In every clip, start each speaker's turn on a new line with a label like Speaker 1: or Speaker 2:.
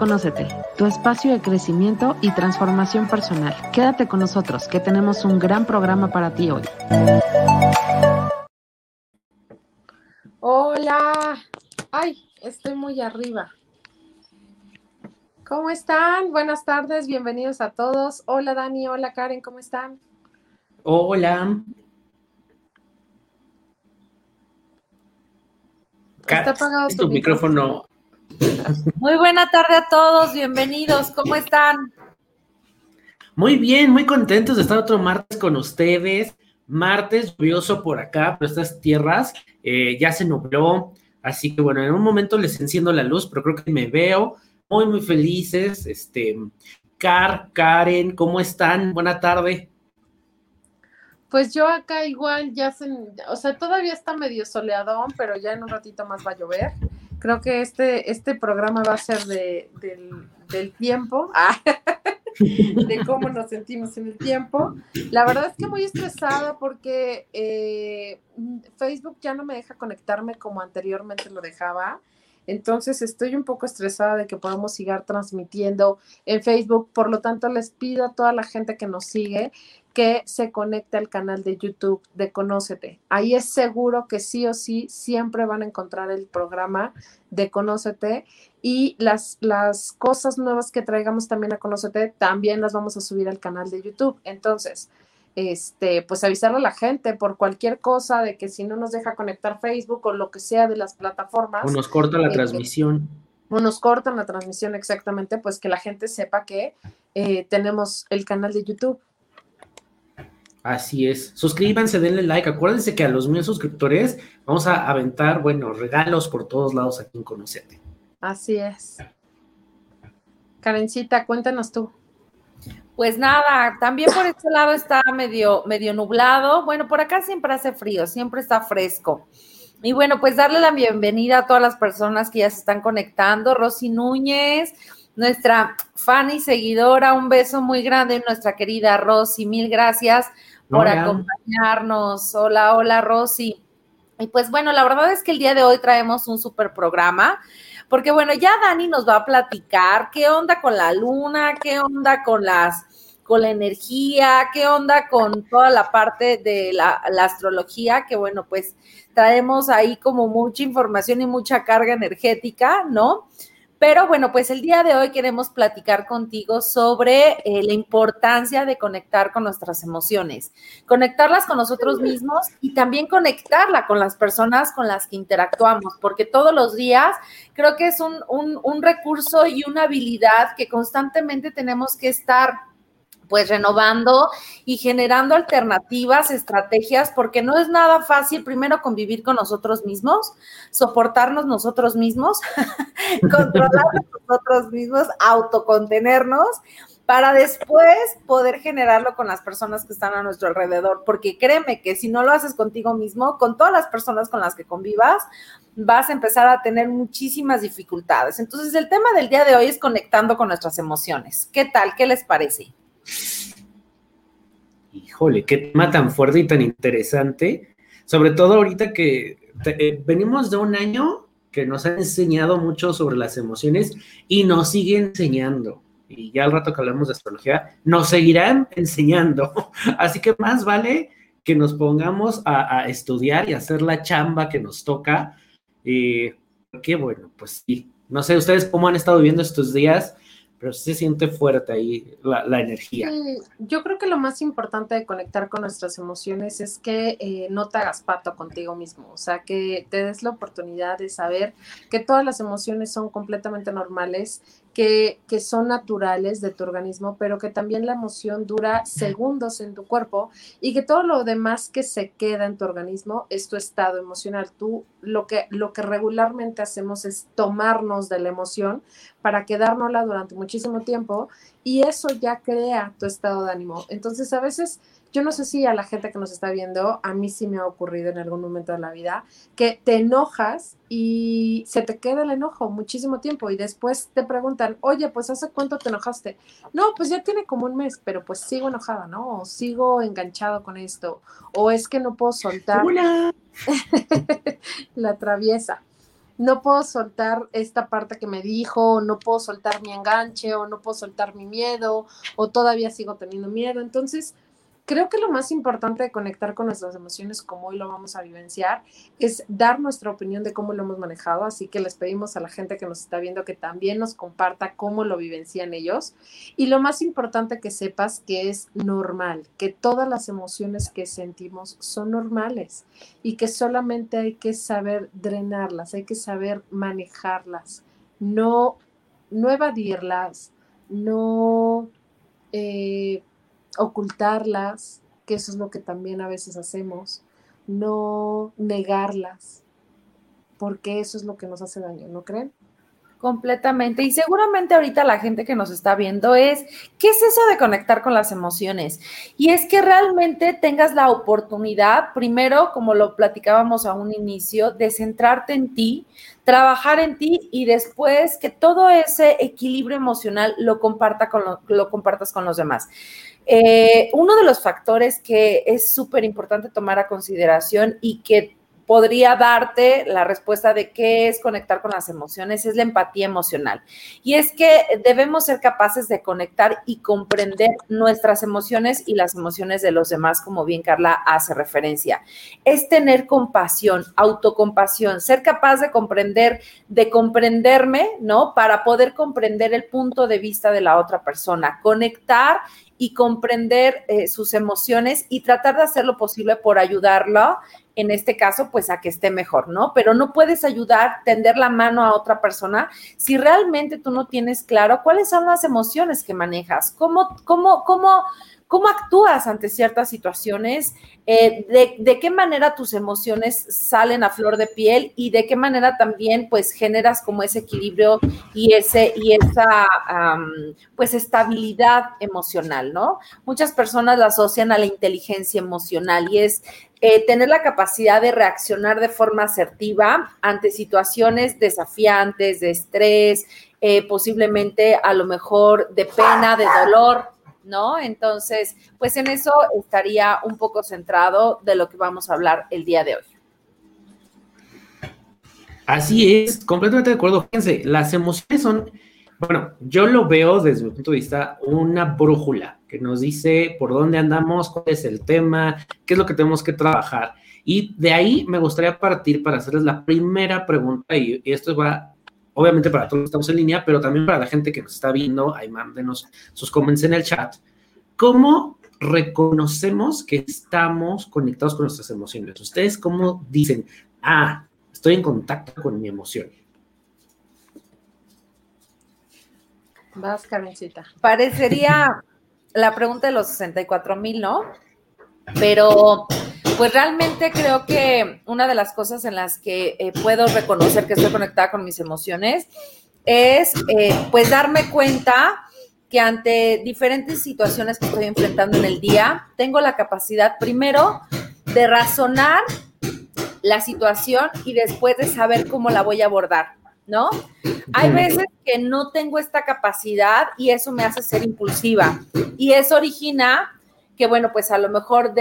Speaker 1: Conócete, tu espacio de crecimiento y transformación personal. Quédate con nosotros, que tenemos un gran programa para ti hoy.
Speaker 2: Hola. Ay, estoy muy arriba. ¿Cómo están? Buenas tardes, bienvenidos a todos. Hola Dani, hola Karen, ¿cómo están?
Speaker 3: Hola.
Speaker 2: Está apagado
Speaker 3: tu micrófono.
Speaker 4: Muy buena tarde a todos, bienvenidos, ¿cómo están?
Speaker 3: Muy bien, muy contentos de estar otro martes con ustedes. Martes lluvioso por acá, por estas tierras, eh, ya se nubló, así que bueno, en un momento les enciendo la luz, pero creo que me veo muy, muy felices. Este, Car, Karen, ¿cómo están? Buena tarde.
Speaker 2: Pues yo acá igual ya se, o sea, todavía está medio soleadón, pero ya en un ratito más va a llover. Creo que este, este programa va a ser de, del, tiempo, ah, de cómo nos sentimos en el tiempo. La verdad es que muy estresada porque eh, Facebook ya no me deja conectarme como anteriormente lo dejaba. Entonces estoy un poco estresada de que podamos seguir transmitiendo en Facebook. Por lo tanto, les pido a toda la gente que nos sigue que se conecte al canal de YouTube de Conócete. Ahí es seguro que sí o sí siempre van a encontrar el programa de Conócete y las, las cosas nuevas que traigamos también a Conócete también las vamos a subir al canal de YouTube. Entonces, este, pues avisarle a la gente por cualquier cosa de que si no nos deja conectar Facebook o lo que sea de las plataformas.
Speaker 3: O nos corta la
Speaker 2: eh,
Speaker 3: transmisión.
Speaker 2: O nos cortan la transmisión exactamente, pues que la gente sepa que eh, tenemos el canal de YouTube.
Speaker 3: Así es. Suscríbanse, denle like. Acuérdense que a los mil suscriptores vamos a aventar, bueno, regalos por todos lados aquí en Conocete.
Speaker 2: Así es. Karencita, cuéntanos tú.
Speaker 4: Pues nada, también por este lado está medio, medio nublado. Bueno, por acá siempre hace frío, siempre está fresco. Y bueno, pues darle la bienvenida a todas las personas que ya se están conectando. Rosy Núñez, nuestra fan y seguidora, un beso muy grande, nuestra querida Rosy, mil gracias por acompañarnos. Hola, hola Rosy. Y pues bueno, la verdad es que el día de hoy traemos un super programa, porque bueno, ya Dani nos va a platicar qué onda con la luna, qué onda con las con la energía, qué onda con toda la parte de la, astrología, que bueno, pues traemos ahí como mucha información y mucha carga energética, ¿no? Pero bueno, pues el día de hoy queremos platicar contigo sobre eh, la importancia de conectar con nuestras emociones, conectarlas con nosotros mismos y también conectarla con las personas con las que interactuamos, porque todos los días creo que es un recurso y una habilidad que constantemente tenemos que estar pues renovando y generando alternativas, estrategias, porque no es nada fácil primero convivir con nosotros mismos, soportarnos nosotros mismos, controlarnos nosotros mismos, autocontenernos, para después poder generarlo con las personas que están a nuestro alrededor, porque créeme que si no lo haces contigo mismo, con todas las personas con las que convivas, vas a empezar a tener muchísimas dificultades. Entonces, el tema del día de hoy es conectando con nuestras emociones. ¿Qué tal? ¿Qué les parece?
Speaker 3: Híjole, qué tema tan fuerte y tan interesante. Sobre todo ahorita que eh, venimos de un año que nos ha enseñado mucho sobre las emociones y nos sigue enseñando. Y ya al rato que hablamos de astrología, nos seguirán enseñando. Así que más vale que nos pongamos a, estudiar y hacer la chamba que nos toca. Eh, qué bueno, pues sí. No sé, ustedes cómo han estado viviendo estos días pero se siente fuerte ahí la, energía.
Speaker 2: yo creo que lo más importante de conectar con nuestras emociones es que eh, no te hagas pato contigo mismo, o sea, que te des la oportunidad de saber que todas las emociones son completamente normales que, son naturales de tu organismo, pero que también la emoción dura segundos en tu cuerpo y que todo lo demás que se queda en tu organismo es tu estado emocional. Tú lo que, lo que regularmente hacemos es tomarnos de la emoción para quedárnosla durante muchísimo tiempo y eso ya crea tu estado de ánimo. Entonces a veces yo no sé si a la gente que nos está viendo, a mí sí me ha ocurrido en algún momento de la vida, que te enojas y se te queda el enojo muchísimo tiempo y después te preguntan, oye, pues ¿hace cuánto te enojaste? No, pues ya tiene como un mes, pero pues sigo enojada, ¿no? O sigo enganchado con esto, o es que no puedo soltar la traviesa. no puedo soltar esta parte que me dijo, no puedo soltar mi enganche, o no puedo soltar mi miedo, o todavía sigo teniendo miedo. Entonces, creo que lo más importante de conectar con nuestras emociones, como hoy lo vamos a vivenciar, es dar nuestra opinión de cómo lo hemos manejado. Así que les pedimos a la gente que nos está viendo que también nos comparta cómo lo vivencian ellos. Y lo más importante que sepas que es normal, que todas las emociones que sentimos son normales y que solamente hay que saber drenarlas, hay que saber manejarlas, no, no evadirlas, no... Eh, ocultarlas, que eso es lo que también a veces hacemos, no negarlas, porque eso es lo que nos hace daño, ¿no creen?
Speaker 4: Completamente. Y seguramente ahorita la gente que nos está viendo es, ¿qué es eso de conectar con las emociones? Y es que realmente tengas la oportunidad, primero, como lo platicábamos a un inicio, de centrarte en ti, trabajar en ti y después que todo ese equilibrio emocional lo, comparta con lo compartas con los demás. Eh, uno de los factores que es súper importante tomar a consideración y que podría darte la respuesta de qué es conectar con las emociones, es la empatía emocional. Y es que debemos ser capaces de conectar y comprender nuestras emociones y las emociones de los demás, como bien Carla hace referencia. Es tener compasión, autocompasión, ser capaz de comprender, de comprenderme, ¿no? Para poder comprender el punto de vista de la otra persona, conectar y comprender eh, sus emociones y tratar de hacer lo posible por ayudarlo, en este caso, pues a que esté mejor, ¿no? Pero no puedes ayudar, tender la mano a otra persona si realmente tú no tienes claro cuáles son las emociones que manejas, cómo, cómo, cómo, cómo actúas ante ciertas situaciones, eh, de, qué manera tus emociones salen a flor de piel y de qué manera también pues generas como ese equilibrio y, ese, y esa pues estabilidad emocional, ¿no? Muchas personas la asocian a la inteligencia emocional y es eh, tener la capacidad de reaccionar de forma asertiva ante situaciones desafiantes, de estrés, eh, posiblemente a lo mejor de pena, de dolor, ¿no? Entonces, pues en eso estaría un poco centrado de lo que vamos a hablar el día de hoy.
Speaker 3: Así es, completamente de acuerdo. Fíjense, las emociones son, bueno, yo lo veo desde mi punto de vista una brújula que nos dice por dónde andamos, cuál es el tema, qué es lo que tenemos que trabajar. Y de ahí me gustaría partir para hacerles la primera pregunta, y esto va obviamente para todos los que estamos en línea, pero también para la gente que nos está viendo, ahí mándenos sus comments en el chat. ¿Cómo reconocemos que estamos conectados con nuestras emociones? ¿Ustedes cómo dicen, ah, estoy en contacto con mi emoción?
Speaker 2: Vas, Karencita.
Speaker 4: Parecería la pregunta de los 64 mil, ¿no? Pero pues realmente creo que una de las cosas en las que eh, puedo reconocer que estoy conectada con mis emociones es eh, pues darme cuenta que ante diferentes situaciones que estoy enfrentando en el día, tengo la capacidad primero de razonar la situación y después de saber cómo la voy a abordar, ¿no? Hay veces que no tengo esta capacidad y eso me hace ser impulsiva y eso origina que bueno, pues a lo mejor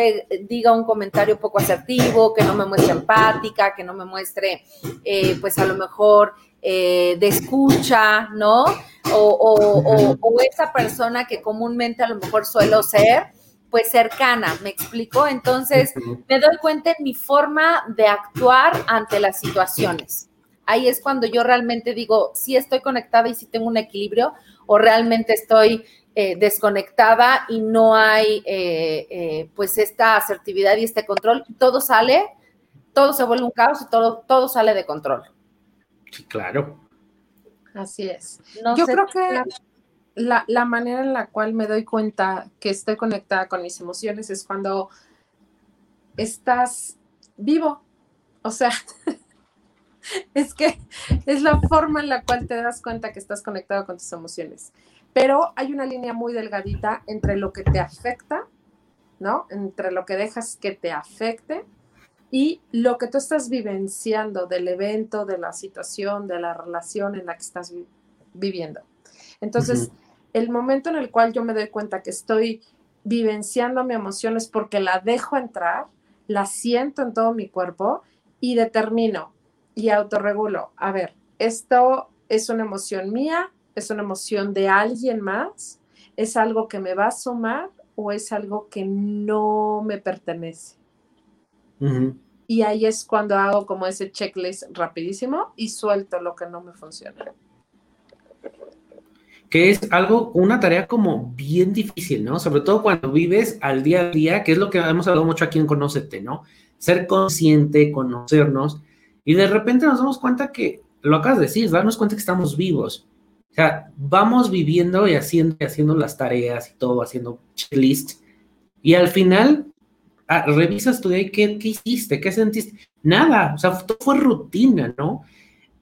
Speaker 4: diga un comentario poco asertivo, que no me muestre empática, que no me muestre, eh, pues a lo mejor eh, de escucha, ¿no? O, o, esa persona que comúnmente a lo mejor suelo ser, pues cercana, ¿me explico? Entonces, me doy cuenta en mi forma de actuar ante las situaciones. Ahí es cuando yo realmente digo, si estoy conectada y si tengo un equilibrio, o realmente estoy eh, desconectada y no hay eh, eh, pues esta asertividad y este control, todo sale, todo se vuelve un caos y todo, todo sale de control.
Speaker 3: Sí, claro.
Speaker 2: Así es. Yo creo que la, la, manera en la cual me doy cuenta que estoy conectada con mis emociones es cuando estás vivo. O sea, es que es la forma en la cual te das cuenta que estás conectado con tus emociones pero hay una línea muy delgadita entre lo que te afecta, ¿no? Entre lo que dejas que te afecte y lo que tú estás vivenciando del evento, de la situación, de la relación en la que estás viviendo. Entonces, el momento en el cual yo me doy cuenta que estoy vivenciando mi emoción es porque la dejo entrar, la siento en todo mi cuerpo y determino, y autorregulo. A ver, esto es una emoción mía, es una emoción de alguien más, es algo que me va a sumar o es algo que no me pertenece. Y ahí es cuando hago como ese checklist rapidísimo y suelto lo que no me funciona.
Speaker 3: Que es algo, una tarea como bien difícil, ¿no? Sobre todo cuando vives al día a día, que es lo que hemos hablado mucho aquí en Conócete, ¿no? Ser consciente, conocernos, y de repente nos damos cuenta que, lo acabas de decir, darnos cuenta que estamos vivos. O sea, vamos viviendo y haciendo, y haciendo las tareas y todo, haciendo checklist, y al final ah, revisas tu día ¿qué, ¿qué, hiciste? ¿Qué sentiste? Nada, o sea, todo fue rutina, ¿no?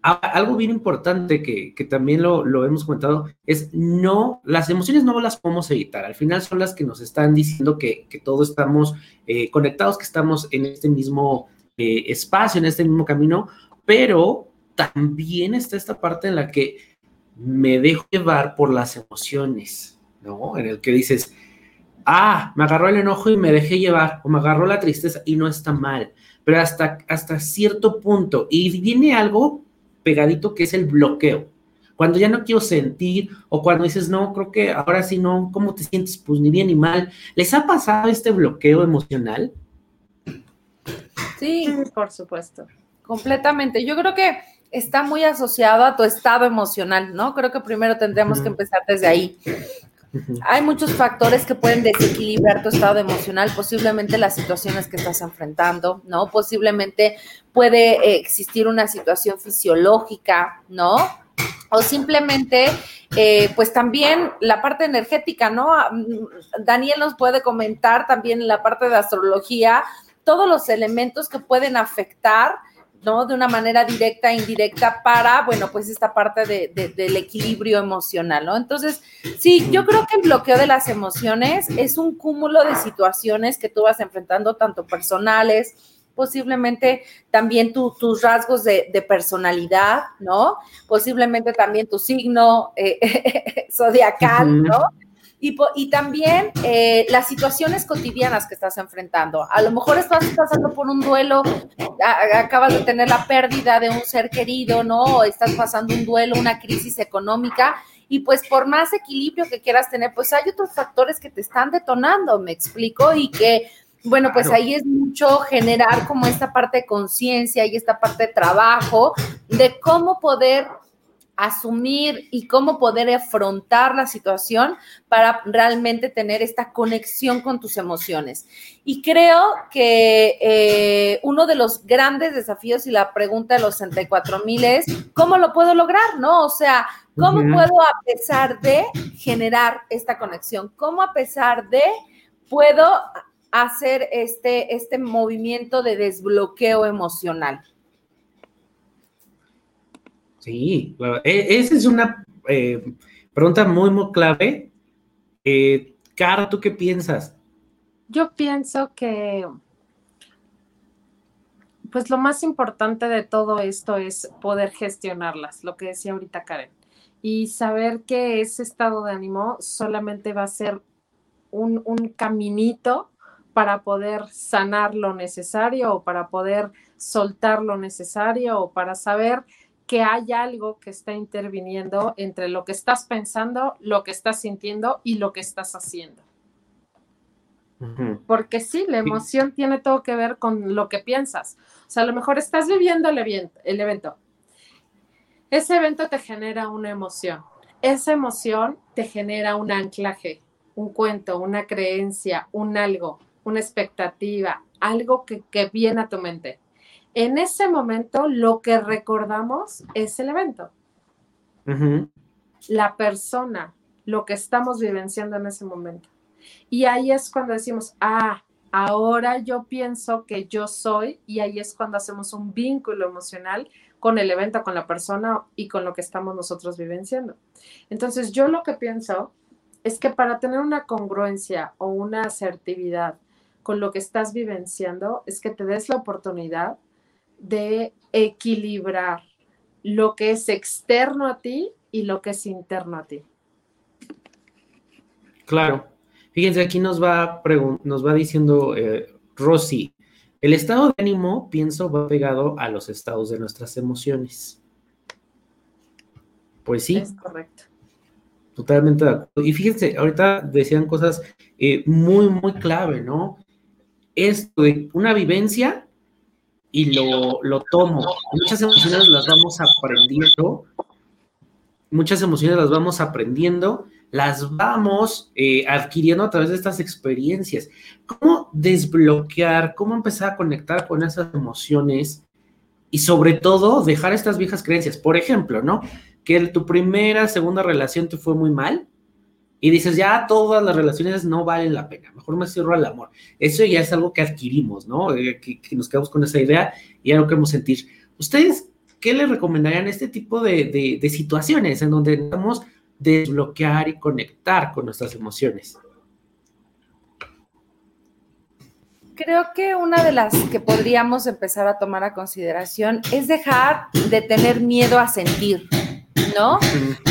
Speaker 3: algo bien importante que, también lo, hemos comentado es no, las emociones no las podemos evitar, al final son las que nos están diciendo que, todos estamos eh, conectados, que estamos en este mismo eh, espacio, en este mismo camino, pero también está esta parte en la que me dejo llevar por las emociones, ¿no? En el que dices, ah, me agarró el enojo y me dejé llevar, o me agarró la tristeza y no está mal, pero hasta, hasta cierto punto, y viene algo pegadito que es el bloqueo. Cuando ya no quiero sentir o cuando dices, no, creo que ahora sí no, ¿cómo te sientes? Pues ni bien ni mal. ¿Les ha pasado este bloqueo emocional?
Speaker 4: Sí, por supuesto. Completamente. Yo creo que está muy asociado a tu estado emocional, ¿no? Creo que primero tendremos que empezar desde ahí. Hay muchos factores que pueden desequilibrar tu estado emocional, posiblemente las situaciones que estás enfrentando, ¿no? Posiblemente puede eh, existir una situación fisiológica, ¿no? O simplemente, eh, pues también la parte energética, ¿no? Mm, Daniel nos puede comentar también la parte de astrología, todos los elementos que pueden afectar ¿no? De una manera directa e indirecta para, bueno, pues esta parte de, del equilibrio emocional, ¿no? Entonces, sí, yo creo que el bloqueo de las emociones es un cúmulo de situaciones que tú vas enfrentando, tanto personales, posiblemente también tus rasgos de, personalidad, ¿no? Posiblemente también tu signo eh, zodiacal, ¿no? Y, también eh, las situaciones cotidianas que estás enfrentando. A lo mejor estás pasando por un duelo, acabas de tener la pérdida de un ser querido, ¿no? O estás pasando un duelo, una crisis económica. Y pues por más equilibrio que quieras tener, pues hay otros factores que te están detonando, me explico, y que bueno, pues ahí es mucho generar como esta parte de conciencia y esta parte de trabajo de cómo poder asumir y cómo poder afrontar la situación para realmente tener esta conexión con tus emociones. Y creo que eh, uno de los grandes desafíos y la pregunta de los 64 mil es, ¿cómo lo puedo lograr? ¿No? O sea, ¿cómo puedo a pesar de generar esta conexión? ¿Cómo a pesar de puedo hacer este, este movimiento de desbloqueo emocional?
Speaker 3: Sí, e, esa es una eh, pregunta muy, muy clave. Eh, Cara, ¿tú qué piensas?
Speaker 2: Yo pienso que, pues lo más importante de todo esto es poder gestionarlas, lo que decía ahorita Karen, y saber que ese estado de ánimo solamente va a ser un, un caminito para poder sanar lo necesario o para poder soltar lo necesario o para saber que hay algo que está interviniendo entre lo que estás pensando, lo que estás sintiendo y lo que estás haciendo. Porque sí, la emoción tiene todo que ver con lo que piensas. O sea, a lo mejor estás viviendo el evento, el evento. Ese evento te genera una emoción. Esa emoción te genera un anclaje, un cuento, una creencia, un algo, una expectativa, algo que, que viene a tu mente en ese momento lo que recordamos es el evento. La persona, lo que estamos vivenciando en ese momento. Y ahí es cuando decimos, ah, ahora yo pienso que yo soy, y ahí es cuando hacemos un vínculo emocional con el evento, con la persona y con lo que estamos nosotros vivenciando. Entonces, yo lo que pienso es que para tener una congruencia o una asertividad con lo que estás vivenciando, es que te des la oportunidad de equilibrar lo que es externo a ti y lo que es interno a ti.
Speaker 3: Claro. Fíjense, aquí nos va, nos va diciendo eh, Rosy, El estado de ánimo, pienso, va pegado a los estados de nuestras emociones. Pues sí.
Speaker 5: Es correcto.
Speaker 3: Totalmente de acuerdo. Y fíjense, ahorita decían cosas eh, muy, muy clave, ¿no? Esto de una vivencia y lo, lo tomo. Muchas emociones las vamos aprendiendo. Muchas emociones las vamos aprendiendo las vamos eh, adquiriendo a través de estas experiencias. ¿Cómo desbloquear, cómo empezar a conectar con esas emociones y sobre todo dejar estas viejas creencias? Por ejemplo, ¿no? Que tu primera, segunda relación te fue muy mal y dices, ya todas las relaciones no valen la pena, mejor me cierro al amor. Eso ya es algo que adquirimos, ¿no? Eh, que, nos quedamos con esa idea y ya no queremos sentir. ¿Ustedes qué le recomendarían este tipo de, de situaciones en donde estamos desbloquear y conectar con nuestras emociones.
Speaker 4: Creo que una de las que podríamos empezar a tomar a consideración es dejar de tener miedo a sentir, ¿no?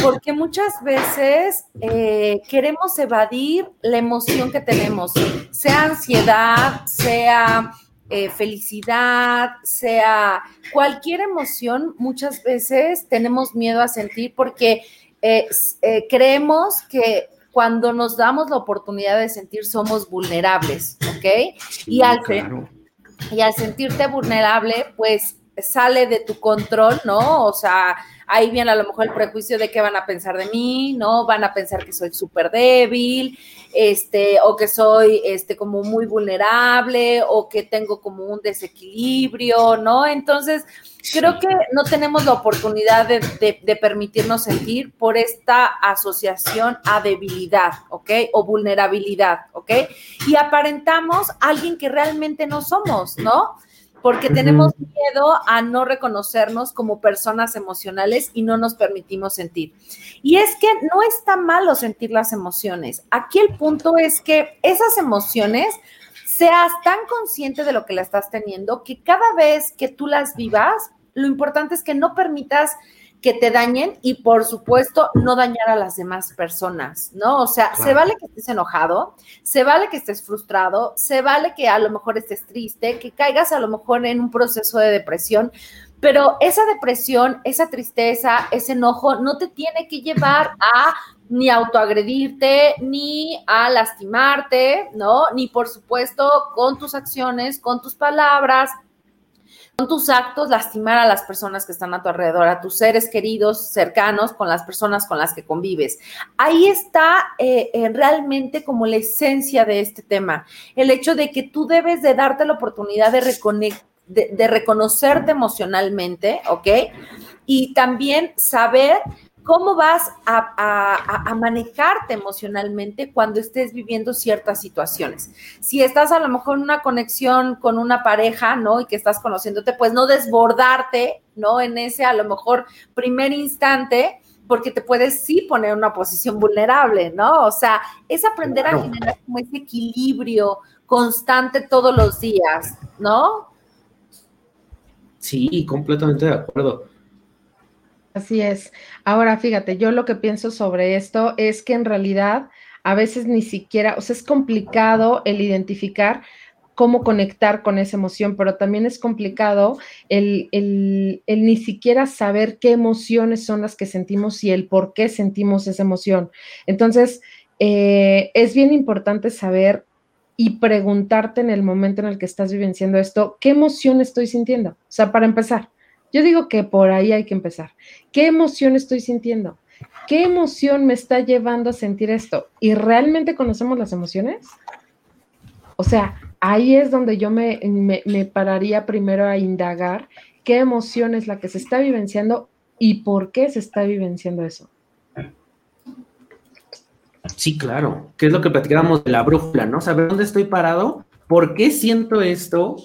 Speaker 4: Porque muchas veces eh, queremos evadir la emoción que tenemos, sea ansiedad, sea eh, felicidad, sea cualquier emoción, muchas veces tenemos miedo a sentir porque eh, creemos que cuando nos damos la oportunidad de sentir somos vulnerables, ¿ok? y, al, y al sentirte vulnerable, pues sale de tu control, ¿no? O sea, ahí viene a lo mejor el prejuicio de qué van a pensar de mí, ¿no? Van a pensar que soy súper débil, este, o que soy, este, como muy vulnerable, o que tengo como un desequilibrio, ¿no? Entonces, creo que no tenemos la oportunidad de, permitirnos sentir por esta asociación a debilidad, ¿ok? O vulnerabilidad, ¿ok? Y aparentamos a alguien que realmente no somos, ¿no? Porque tenemos miedo a no reconocernos como personas emocionales y no nos permitimos sentir. Y es que no está malo sentir las emociones. Aquí el punto es que esas emociones seas tan consciente de lo que la estás teniendo que cada vez que tú las vivas lo importante es que no permitas que te dañen y por supuesto no dañar a las demás personas, ¿no? O sea, se vale que estés enojado, se vale que estés frustrado, se vale que a lo mejor estés triste, que caigas a lo mejor en un proceso de depresión, pero esa depresión, esa tristeza, ese enojo no te tiene que llevar a ni autoagredirte, ni a lastimarte, ¿no? Ni por supuesto con tus acciones, con tus palabras, con tus actos lastimar a las personas que están a tu alrededor, a tus seres queridos, cercanos, con las personas con las que convives. Ahí está eh, eh, realmente como la esencia de este tema, el hecho de que tú debes de darte la oportunidad de, de reconocerte emocionalmente, ¿ok? Y también saber cómo vas a, manejarte emocionalmente cuando estés viviendo ciertas situaciones. Si estás a lo mejor en una conexión con una pareja, ¿no? Y que estás conociéndote, pues no desbordarte, ¿no? En ese a lo mejor primer instante, porque te puedes sí poner en una posición vulnerable, ¿no? O sea, es aprender a generar como ese equilibrio constante todos los días, ¿no?
Speaker 3: Sí, completamente de acuerdo.
Speaker 2: Así es. Ahora, fíjate, yo lo que pienso sobre esto es que en realidad a veces ni siquiera, o sea, es complicado el identificar cómo conectar con esa emoción, pero también es complicado el, el, ni siquiera saber qué emociones son las que sentimos y el por qué sentimos esa emoción. Entonces, eh, es bien importante saber y preguntarte en el momento en el que estás vivenciando esto, ¿qué emoción estoy sintiendo? O sea, para empezar, yo digo que por ahí hay que empezar. ¿Qué emoción estoy sintiendo? ¿Qué emoción me está llevando a sentir esto? ¿Y realmente conocemos las emociones? O sea, ahí es donde yo me, pararía primero a indagar qué emoción es la que se está vivenciando y por qué se está vivenciando eso.
Speaker 3: Sí, claro, ¿Qué es lo que platicábamos de la brújula, ¿no? Saber dónde estoy parado, por qué siento esto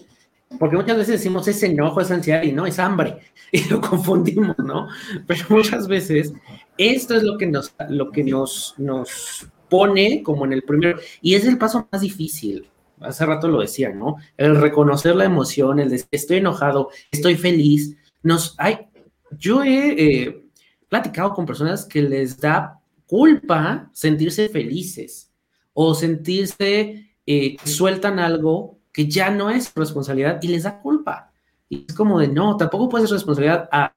Speaker 3: porque muchas veces decimos es enojo, es ansiedad y no, es hambre, y lo confundimos, ¿no? Pero muchas veces esto es lo que nos, lo que nos, nos pone como en el primero, y es el paso más difícil. Hace rato lo decía, ¿no? El reconocer la emoción, el de estoy enojado, estoy feliz. Nos, hay, yo he eh, platicado con personas que les da culpa sentirse felices o sentirse eh, que sueltan algo que ya no es responsabilidad y les da culpa. Y es como de, no, tampoco puedes responsabilidad a,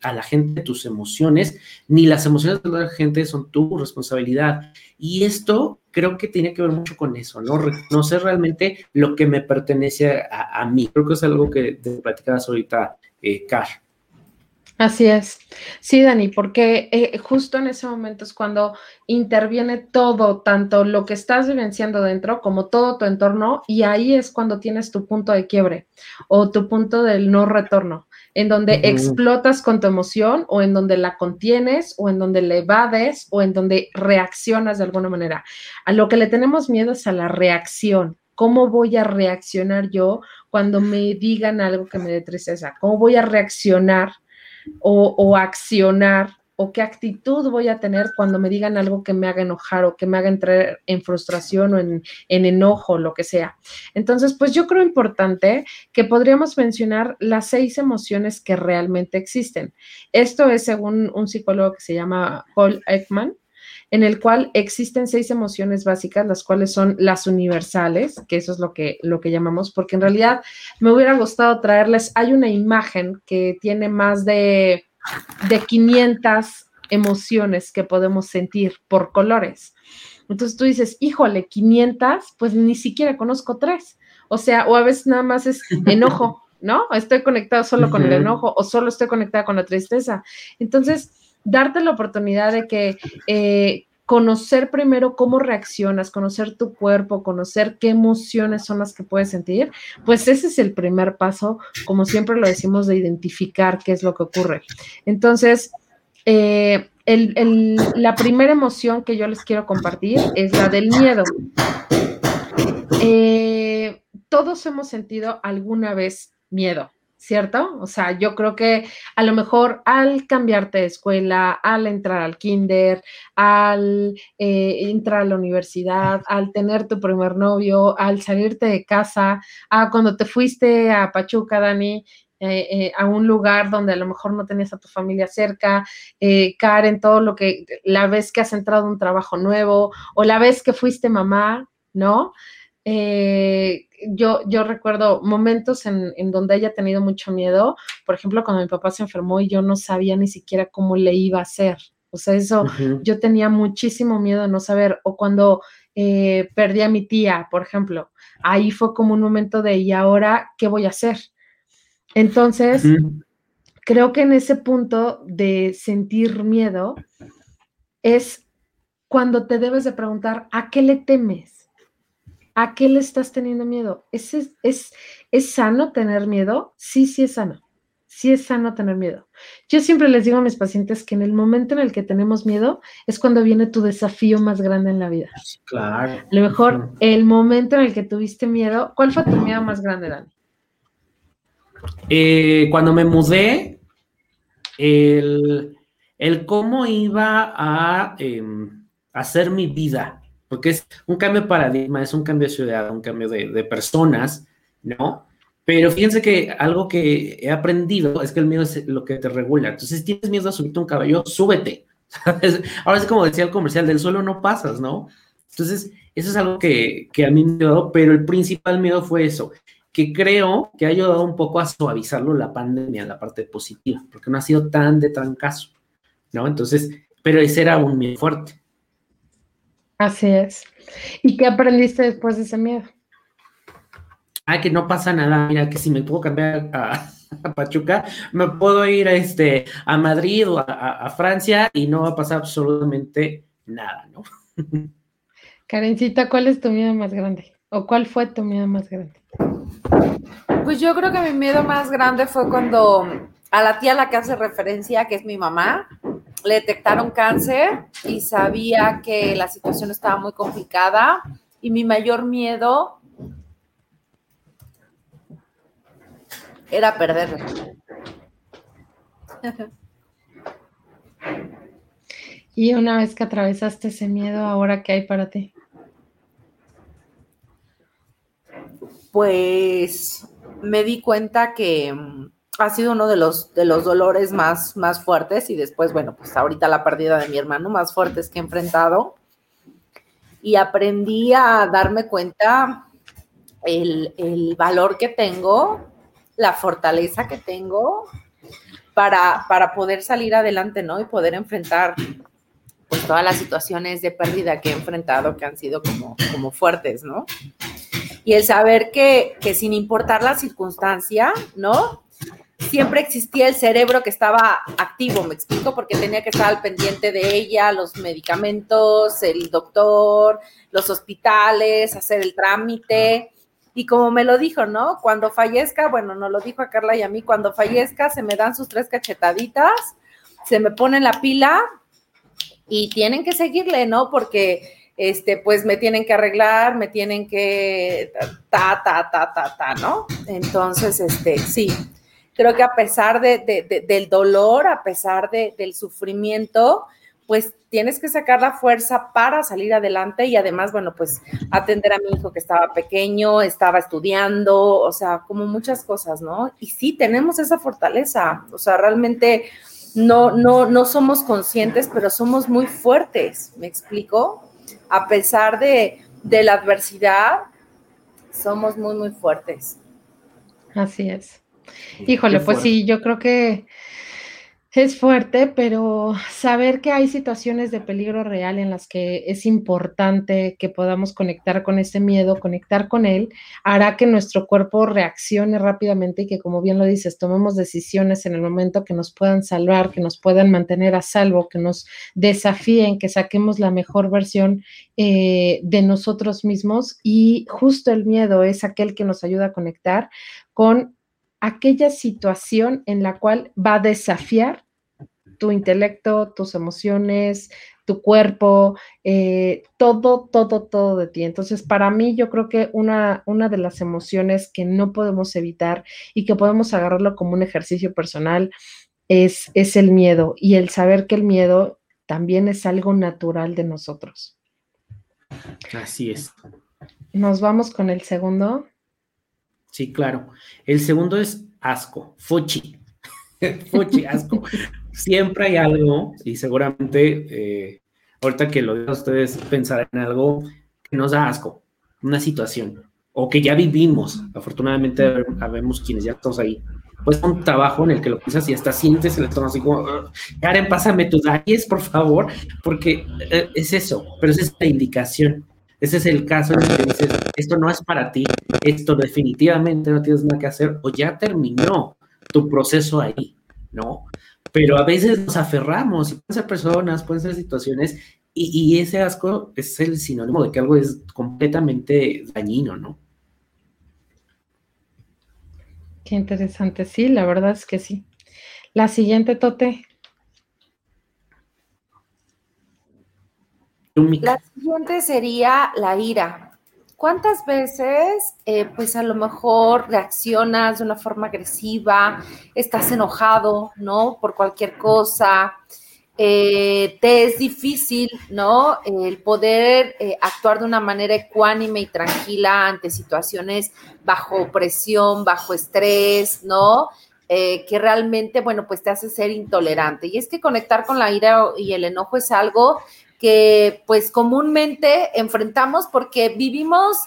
Speaker 3: la gente tus emociones, ni las emociones de la gente son tu responsabilidad. Y esto creo que tiene que ver mucho con eso, ¿no? Reconocer realmente lo que me pertenece a, mí. Creo que es algo que te platicabas ahorita, eh, Car.
Speaker 2: Así es. Sí, Dani, porque eh, justo en ese momento es cuando interviene todo, tanto lo que estás vivenciando dentro como todo tu entorno, y ahí es cuando tienes tu punto de quiebre o tu punto del no retorno, en donde explotas con tu emoción o en donde la contienes o en donde le evades o en donde reaccionas de alguna manera. A lo que le tenemos miedo es a la reacción. ¿Cómo voy a reaccionar yo cuando me digan algo que me dé tristeza? ¿Cómo voy a reaccionar? O, accionar o qué actitud voy a tener cuando me digan algo que me haga enojar o que me haga entrar en frustración o en, en, enojo, lo que sea. Entonces, pues yo creo importante que podríamos mencionar las seis emociones que realmente existen. Esto es según un psicólogo que se llama Paul Ekman, en el cual existen seis emociones básicas, las cuales son las universales, que eso es lo que, lo que llamamos, porque en realidad me hubiera gustado traerles, hay una imagen que tiene más de, de 500 emociones que podemos sentir por colores. Entonces tú dices, híjole, 500, pues ni siquiera conozco tres. O sea, o a veces nada más es enojo, ¿no? Estoy conectado solo con el enojo o solo estoy conectada con la tristeza. Entonces, darte la oportunidad de que eh, conocer primero cómo reaccionas, conocer tu cuerpo, conocer qué emociones son las que puedes sentir, pues ese es el primer paso, como siempre lo decimos, de identificar qué es lo que ocurre. Entonces, eh, la primera emoción que yo les quiero compartir es la del miedo. Eh, todos hemos sentido alguna vez miedo. ¿Cierto? O sea, yo creo que a lo mejor al cambiarte de escuela, al entrar al kinder, al eh, entrar a la universidad, al tener tu primer novio, al salirte de casa, a cuando te fuiste a Pachuca, Dani, eh, eh, a un lugar donde a lo mejor no tenías a tu familia cerca, Karen, todo lo que, la vez que has entrado a un trabajo nuevo o la vez que fuiste mamá, ¿no? Eh, yo, yo recuerdo momentos en, donde ella ha tenido mucho miedo, por ejemplo, cuando mi papá se enfermó y yo no sabía ni siquiera cómo le iba a hacer. O sea, eso, yo tenía muchísimo miedo de no saber, o cuando eh, perdí a mi tía, por ejemplo, ahí fue como un momento de, ¿y ahora qué voy a hacer? Entonces, creo que en ese punto de sentir miedo es cuando te debes de preguntar, ¿a qué le temes? ¿A qué le estás teniendo miedo? ¿Es, es, ¿Es sano tener miedo? Sí, sí es sano. Sí es sano tener miedo. Yo siempre les digo a mis pacientes que en el momento en el que tenemos miedo es cuando viene tu desafío más grande en la vida.
Speaker 3: Claro.
Speaker 2: A lo mejor el momento en el que tuviste miedo, ¿cuál fue tu miedo más grande, Dani?
Speaker 3: Eh, cuando me mudé, el, cómo iba a em, hacer mi vida porque es un cambio de paradigma, es un cambio de ciudad, un cambio de, personas, ¿no? Pero fíjense que algo que he aprendido es que el miedo es lo que te regula. Entonces, si tienes miedo a subirte un caballo, súbete. Ahora es como decía el comercial, del suelo no pasas, ¿no? Entonces, eso es algo que, que a mí me ha ayudado, pero el principal miedo fue eso, que creo que ha ayudado un poco a suavizarlo la pandemia, la parte positiva, porque no ha sido tan de trancazo, ¿no? Entonces, pero ese era un miedo fuerte.
Speaker 2: Así es. ¿Y qué aprendiste después de ese miedo?
Speaker 3: Ah, que no pasa nada. Mira, que si me puedo cambiar a, Pachuca, me puedo ir a, este, a Madrid o a, Francia y no va a pasar absolutamente nada, ¿no?
Speaker 2: Karencita, ¿cuál es tu miedo más grande? ¿O cuál fue tu miedo más grande?
Speaker 4: Pues yo creo que mi miedo más grande fue cuando a la tía a la que hace referencia, que es mi mamá, le detectaron cáncer y sabía que la situación estaba muy complicada y mi mayor miedo era perderla.
Speaker 2: Y una vez que atravesaste ese miedo, ¿ahora qué hay para ti?
Speaker 4: Pues me di cuenta que ha sido uno de los, de los dolores más, más fuertes y después, bueno, pues ahorita la pérdida de mi hermano más fuertes que he enfrentado. Y aprendí a darme cuenta el, el valor que tengo, la fortaleza que tengo para, para poder salir adelante, ¿no? Y poder enfrentar pues todas las situaciones de pérdida que he enfrentado que han sido como, como fuertes, ¿no? Y el saber que, que sin importar la circunstancia, ¿no? Siempre existía el cerebro que estaba activo, me explico, porque tenía que estar al pendiente de ella, los medicamentos, el doctor, los hospitales, hacer el trámite. Y como me lo dijo, ¿no? Cuando fallezca, bueno, nos lo dijo a Carla y a mí, cuando fallezca se me dan sus tres cachetaditas, se me pone la pila y tienen que seguirle, ¿no? Porque, este, pues me tienen que arreglar, me tienen que ta, ta, ta, ta, ta, ¿no? Entonces, este, sí, creo que a pesar de, del dolor, a pesar del sufrimiento, pues tienes que sacar la fuerza para salir adelante y además, bueno, pues atender a mi hijo que estaba pequeño, estaba estudiando, o sea, como muchas cosas, ¿no? Y sí, tenemos esa fortaleza, o sea, realmente no, no, no somos conscientes, pero somos muy fuertes, ¿me explico? A pesar de, de la adversidad, somos muy, muy fuertes.
Speaker 2: Así es. Híjole, pues sí, yo creo que es fuerte, pero saber que hay situaciones de peligro real en las que es importante que podamos conectar con ese miedo, conectar con él, hará que nuestro cuerpo reaccione rápidamente y que, como bien lo dices, tomemos decisiones en el momento que nos puedan salvar, que nos puedan mantener a salvo, que nos desafíen, que saquemos la mejor versión eh, de nosotros mismos. Y justo el miedo es aquel que nos ayuda a conectar con aquella situación en la cual va a desafiar tu intelecto, tus emociones, tu cuerpo, eh, todo, todo, todo de ti. Entonces, para mí, yo creo que una, una de las emociones que no podemos evitar y que podemos agarrarlo como un ejercicio personal es, es el miedo y el saber que el miedo también es algo natural de nosotros.
Speaker 3: Así es.
Speaker 2: Nos vamos con el segundo.
Speaker 3: Sí, claro. El segundo es asco, fuchi. fuchi, asco siempre hay algo, y seguramente eh, ahorita que lo digan ustedes, pensar en algo que nos da asco, una situación, o que ya vivimos. Afortunadamente, sabemos quienes ya estamos ahí. Pues un trabajo en el que lo piensas y hasta sientes el tono así como, Karen, pásame tus detalles, por favor, porque eh, es eso, pero esa es la indicación. Ese es el caso en el que dices, esto no es para ti, esto definitivamente no tienes nada que hacer, o ya terminó tu proceso ahí, ¿no? pero a veces nos aferramos, y pueden ser personas, pueden ser situaciones, y, ese asco es el sinónimo de que algo es completamente dañino, ¿no?
Speaker 2: Qué interesante, sí, la verdad es que sí. La siguiente, Tote.
Speaker 4: La siguiente sería la ira. ¿Cuántas veces, eh, pues a lo mejor reaccionas de una forma agresiva, estás enojado, ¿no? Por cualquier cosa, eh, te es difícil, ¿no? El poder eh, actuar de una manera ecuánime y tranquila ante situaciones bajo presión, bajo estrés, ¿no? que realmente, bueno, pues te hace ser intolerante. Y es que conectar con la ira y el enojo es algo que pues comúnmente enfrentamos porque vivimos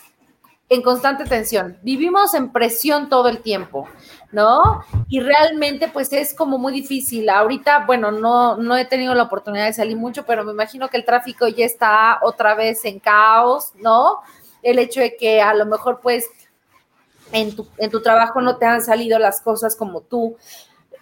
Speaker 4: en constante tensión, vivimos en presión todo el tiempo, ¿no? Y realmente pues es como muy difícil. Ahorita, bueno, no, no he tenido la oportunidad de salir mucho, pero me imagino que el tráfico ya está otra vez en caos, ¿no? El hecho de que a lo mejor pues en tu, en tu trabajo no te han salido las cosas como tú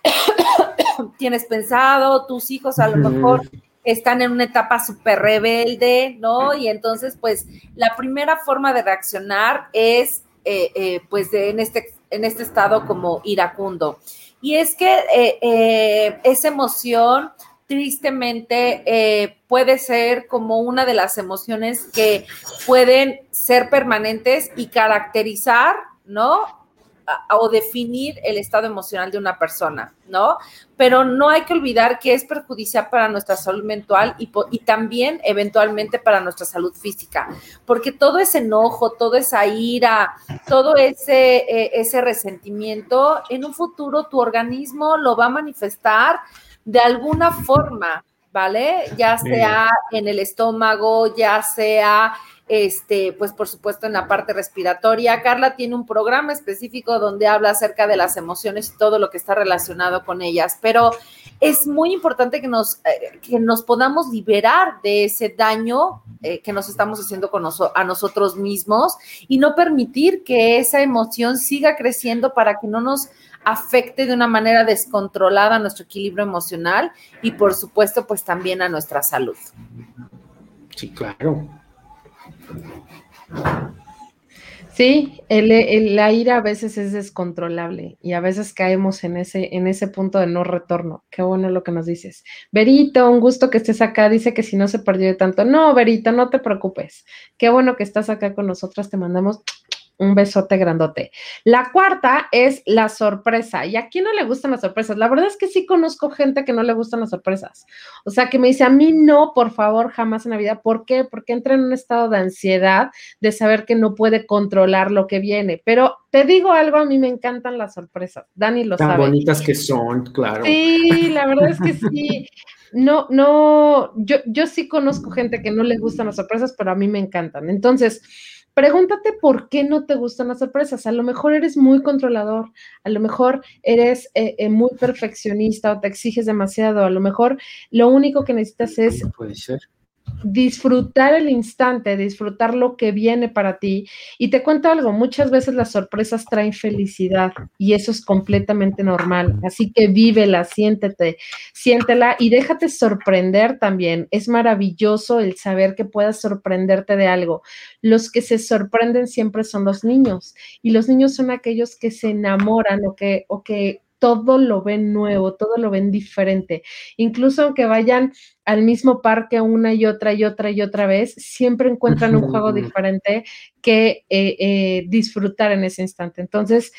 Speaker 4: tienes pensado, tus hijos a lo mejor están en una etapa súper rebelde, ¿no? Y entonces, pues, la primera forma de reaccionar es, eh, eh, pues, en, este, en este estado como iracundo. Y es que eh, esa emoción tristemente puede ser como una de las emociones que pueden ser permanentes y caracterizar, ¿no? O definir el estado emocional de una persona, ¿no? Pero no hay que olvidar que es perjudicial para nuestra salud mental y, y también eventualmente para nuestra salud física, porque todo ese enojo, toda esa ira, todo ese, eh, ese resentimiento, en un futuro tu organismo lo va a manifestar de alguna forma, ¿vale? Ya sea en el estómago, ya sea este, pues por supuesto en la parte respiratoria. Carla tiene un programa específico donde habla acerca de las emociones y todo lo que está relacionado con ellas, pero es muy importante que nos, eh, que nos podamos liberar de ese daño eh, que nos estamos haciendo con a nosotros mismos y no permitir que esa emoción siga creciendo para que no nos afecte de una manera descontrolada nuestro equilibrio emocional y por supuesto pues también a nuestra salud.
Speaker 3: Sí, claro.
Speaker 2: Sí, el, la ira a veces es descontrolable y a veces caemos en ese, en ese punto de no retorno. Qué bueno lo que nos dices. Verito, un gusto que estés acá. Dice que si no se perdió de tanto. No, Verito, no te preocupes. Qué bueno que estás acá con nosotras. Te mandamos un besote grandote. La cuarta es la sorpresa. ¿Y a quién no le gustan las sorpresas? La verdad es que sí conozco gente que no le gustan las sorpresas. O sea, que me dice, a mí no, por favor, jamás en la vida. ¿Por qué? Porque entra en un estado de ansiedad de saber que no puede controlar lo que viene. Pero te digo algo, a mí me encantan las sorpresas. Dani lo sabe.
Speaker 3: Tan bonitas que son, claro.
Speaker 2: Sí, la verdad es que sí. No, no, yo, yo sí conozco gente que no le gustan las sorpresas, pero a mí me encantan. Entonces, pregúntate por qué no te gustan las sorpresas. A lo mejor eres muy controlador, a lo mejor eres eh, eh, muy perfeccionista o te exiges demasiado, a lo mejor lo único que necesitas es
Speaker 3: puede ser
Speaker 2: disfrutar el instante, disfrutar lo que viene para ti. Y te cuento algo, muchas veces las sorpresas traen felicidad y eso es completamente normal. Así que vívela, siéntete, siéntela y déjate sorprender también. Es maravilloso el saber que puedas sorprenderte de algo. Los que se sorprenden siempre son los niños y los niños son aquellos que se enamoran o que, o que todo lo ven nuevo, todo lo ven diferente. Incluso aunque vayan al mismo parque una y otra y otra y otra vez, siempre encuentran un juego diferente que eh, eh, disfrutar en ese instante. Entonces,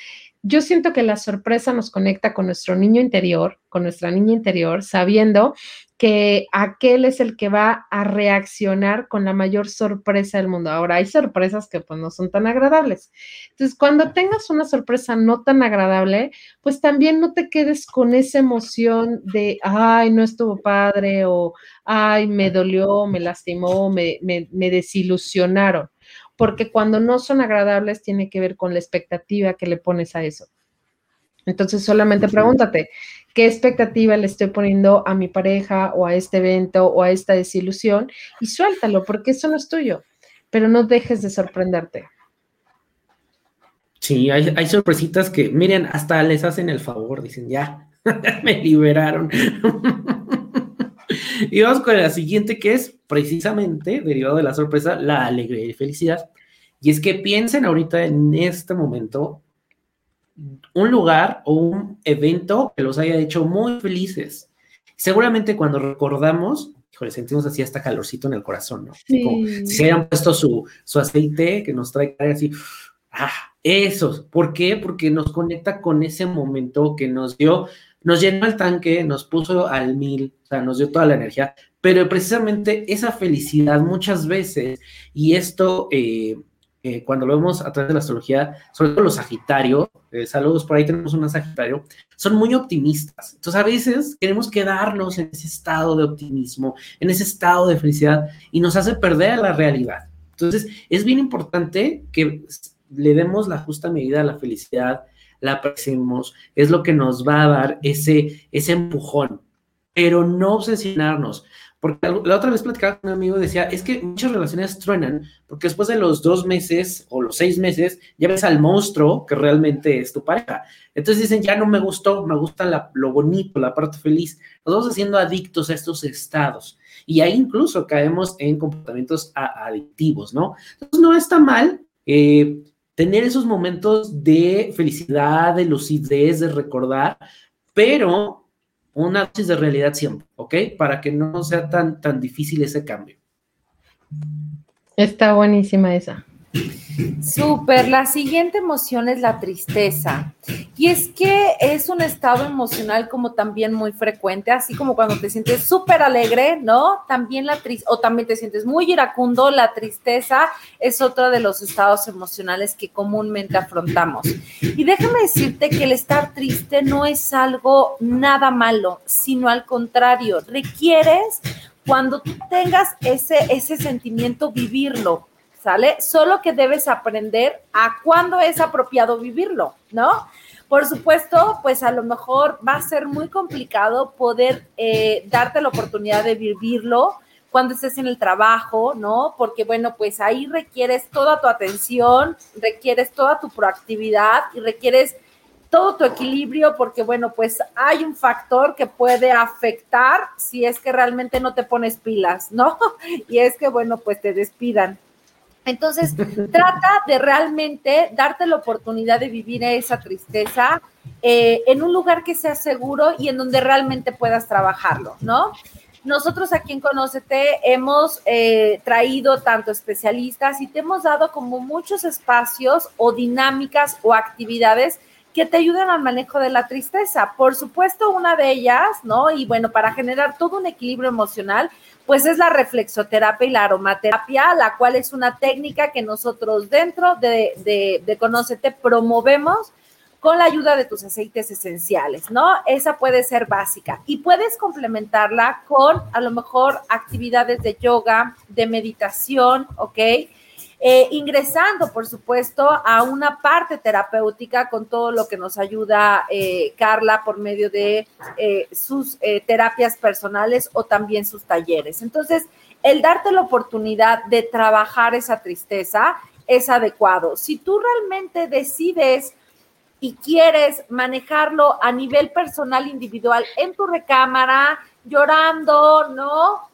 Speaker 2: yo siento que la sorpresa nos conecta con nuestro niño interior, con nuestra niña interior, sabiendo que aquel es el que va a reaccionar con la mayor sorpresa del mundo. Ahora, hay sorpresas que pues no son tan agradables. Entonces, cuando tengas una sorpresa no tan agradable, pues también no te quedes con esa emoción de, ay, no estuvo padre o, ay, me dolió, me lastimó, me, me, me desilusionaron. Porque cuando no son agradables tiene que ver con la expectativa que le pones a eso. Entonces, solamente pregúntate, ¿qué expectativa le estoy poniendo a mi pareja o a este evento o a esta desilusión? Y suéltalo, porque eso no es tuyo, pero no dejes de sorprenderte.
Speaker 3: Sí, hay, sorpresitas que, miren, hasta les hacen el favor, dicen, ya, me liberaron. y vamos con la siguiente, que es precisamente, derivado de la sorpresa, la alegría y felicidad. Y es que piensen ahorita en este momento un lugar o un evento que los haya hecho muy felices. Seguramente cuando recordamos, híjole, sentimos así hasta calorcito en el corazón, ¿no? si se hayan puesto su, aceite que nos trae así, ah, eso. ¿Por qué? Porque nos conecta con ese momento que nos dio, nos llenó el tanque, nos puso al mil, o sea, nos dio toda la energía, pero precisamente esa felicidad muchas veces, y esto eh, eh, cuando lo vemos a través de la astrología, sobre todo los Sagitario, eh, saludos, por ahí tenemos una Sagitario, son muy optimistas. Entonces a veces queremos quedarnos en ese estado de optimismo, en ese estado de felicidad y nos hace perder la realidad. Entonces es bien importante que le demos la justa medida a la felicidad, la apreciemos, es lo que nos va a dar ese, ese empujón, pero no obsesionarnos. Porque la otra vez platicaba con un amigo decía, es que muchas relaciones truenan, porque después de los dos meses o los seis meses, ya ves al monstruo que realmente es tu pareja. Entonces dicen, ya no me gustó, me gusta lo bonito, la parte feliz. Nos vamos haciendo adictos a estos estados. Y ahí incluso caemos en comportamientos adictivos, ¿no? Entonces no está mal eh, tener esos momentos de felicidad, de lucidez, de recordar, pero una dosis de realidad siempre, ¿ok? Para que no sea tan, tan difícil ese cambio.
Speaker 2: Está buenísima esa.
Speaker 4: Súper, la siguiente emoción es la tristeza. Y es que es un estado emocional como también muy frecuente, así como cuando te sientes súper alegre, ¿no? También la tristeza, o también te sientes muy iracundo, la tristeza es otro de los estados emocionales que comúnmente afrontamos. Y déjame decirte que el estar triste no es algo nada malo, sino al contrario, requieres cuando tú tengas ese, ese sentimiento, vivirlo Solo que debes aprender a cuándo es apropiado vivirlo, ¿no? Por supuesto, pues a lo mejor va a ser muy complicado poder eh, darte la oportunidad de vivirlo cuando estés en el trabajo, ¿no? Porque bueno, pues ahí requieres toda tu atención, requieres toda tu proactividad y requieres todo tu equilibrio porque bueno, pues hay un factor que puede afectar si es que realmente no te pones pilas, ¿no? Y es que bueno, pues te despidan. Entonces, trata de realmente darte la oportunidad de vivir esa tristeza eh, en un lugar que sea seguro y en donde realmente puedas trabajarlo, ¿no? Nosotros aquí en Conócete hemos eh, traído tanto especialistas y te hemos dado como muchos espacios o dinámicas o actividades que te ayudan al manejo de la tristeza. Por supuesto, una de ellas, ¿no? Y bueno, para generar todo un equilibrio emocional, pues es la reflexoterapia y la aromaterapia, la cual es una técnica que nosotros dentro de, de, promovemos con la ayuda de tus aceites esenciales, ¿no? Esa puede ser básica y puedes complementarla con a lo mejor actividades de yoga, de meditación, ¿ok? Eh, ingresando, por supuesto, a una parte terapéutica con todo lo que nos ayuda eh, Carla por medio de eh, sus terapias personales o también sus talleres. Entonces, el darte la oportunidad de trabajar esa tristeza es adecuado. Si tú realmente decides y quieres manejarlo a nivel personal, individual, en tu recámara, llorando, ¿no?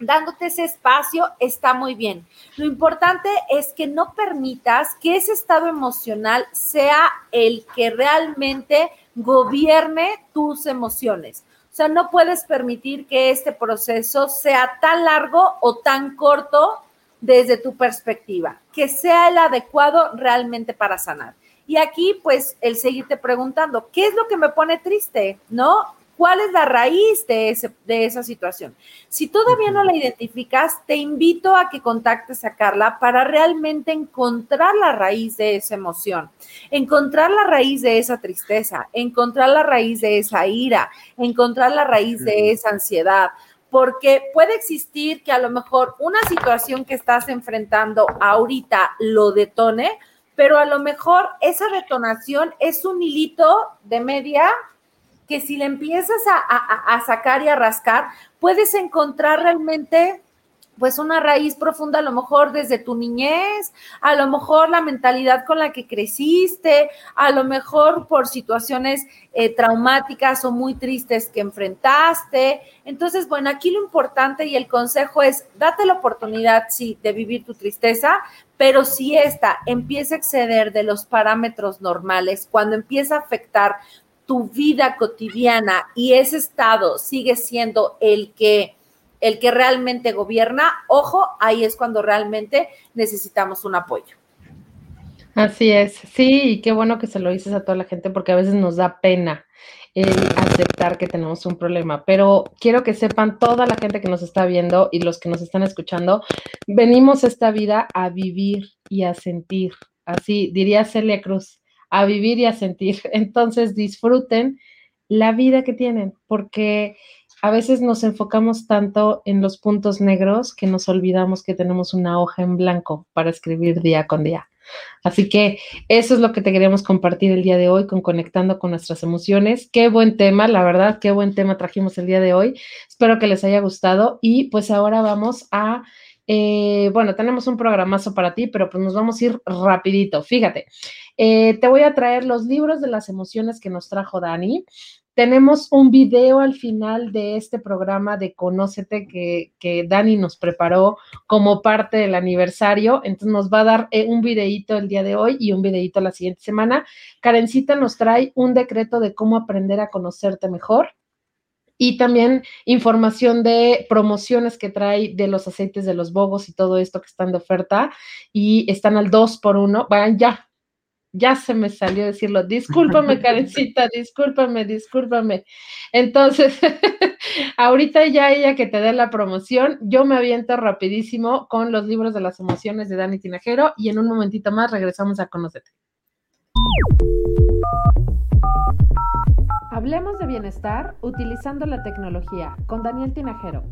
Speaker 4: Dándote ese espacio, está muy bien. Lo importante es que no permitas que ese estado emocional sea el que realmente gobierne tus emociones. O sea, no puedes permitir que este proceso sea tan largo o tan corto desde tu perspectiva, que sea el adecuado realmente para sanar. Y aquí, pues, el seguirte preguntando, ¿qué es lo que me pone triste? ¿No? ¿Cuál es la raíz de, ese, de esa situación? Si todavía no la identificas, te invito a que contactes a Carla para realmente encontrar la raíz de esa emoción, encontrar la raíz de esa tristeza, encontrar la raíz de esa ira, encontrar la raíz de esa ansiedad, porque puede existir que a lo mejor una situación que estás enfrentando ahorita lo detone, pero a lo mejor esa detonación es un hilito de media que si le empiezas a, sacar y a rascar, puedes encontrar realmente pues una raíz profunda, a lo mejor desde tu niñez, a lo mejor la mentalidad con la que creciste, a lo mejor por situaciones eh, traumáticas o muy tristes que enfrentaste. Entonces, bueno, aquí lo importante y el consejo es, date la oportunidad, sí, de vivir tu tristeza, pero si esta empieza a exceder de los parámetros normales, cuando empieza a afectar tu vida cotidiana y ese estado sigue siendo el que el que realmente gobierna, ojo, ahí es cuando realmente necesitamos un apoyo.
Speaker 2: Así es, sí, y qué bueno que se lo dices a toda la gente porque a veces nos da pena el aceptar que tenemos un problema, pero quiero que sepan toda la gente que nos está viendo y los que nos están escuchando, venimos esta vida a vivir y a sentir, así diría Celia Cruz, a vivir y a sentir. Entonces disfruten la vida que tienen, porque a veces nos enfocamos tanto en los puntos negros que nos olvidamos que tenemos una hoja en blanco para escribir día con día. Así que eso es lo que te queríamos compartir el día de hoy con Conectando con nuestras emociones. Qué buen tema, la verdad, qué buen tema trajimos el día de hoy. Espero que les haya gustado y pues ahora vamos a, eh, bueno, tenemos un programazo para ti, pero pues nos vamos a ir rapidito. Fíjate, eh, te voy a traer los libros de las emociones que nos trajo Dani. Tenemos un video al final de este programa de Conócete que, que, Dani nos preparó como parte del aniversario. Entonces nos va a dar eh, un videito el día de hoy y un videito la siguiente semana. Karencita nos trae un decreto de cómo aprender a conocerte mejor y también información de promociones que trae de los aceites de los bobos y todo esto que están de oferta y están al 2 por 1. Vayan ya, ya se me salió decirlo, discúlpame, Karencita, discúlpame, discúlpame. Entonces, ahorita ya ella que te dé la promoción, yo me aviento rapidísimo con los libros de las emociones de Dani Tinajero y en un momentito más regresamos a conocerte. Hablemos de bienestar utilizando la tecnología con Daniel Tinajero.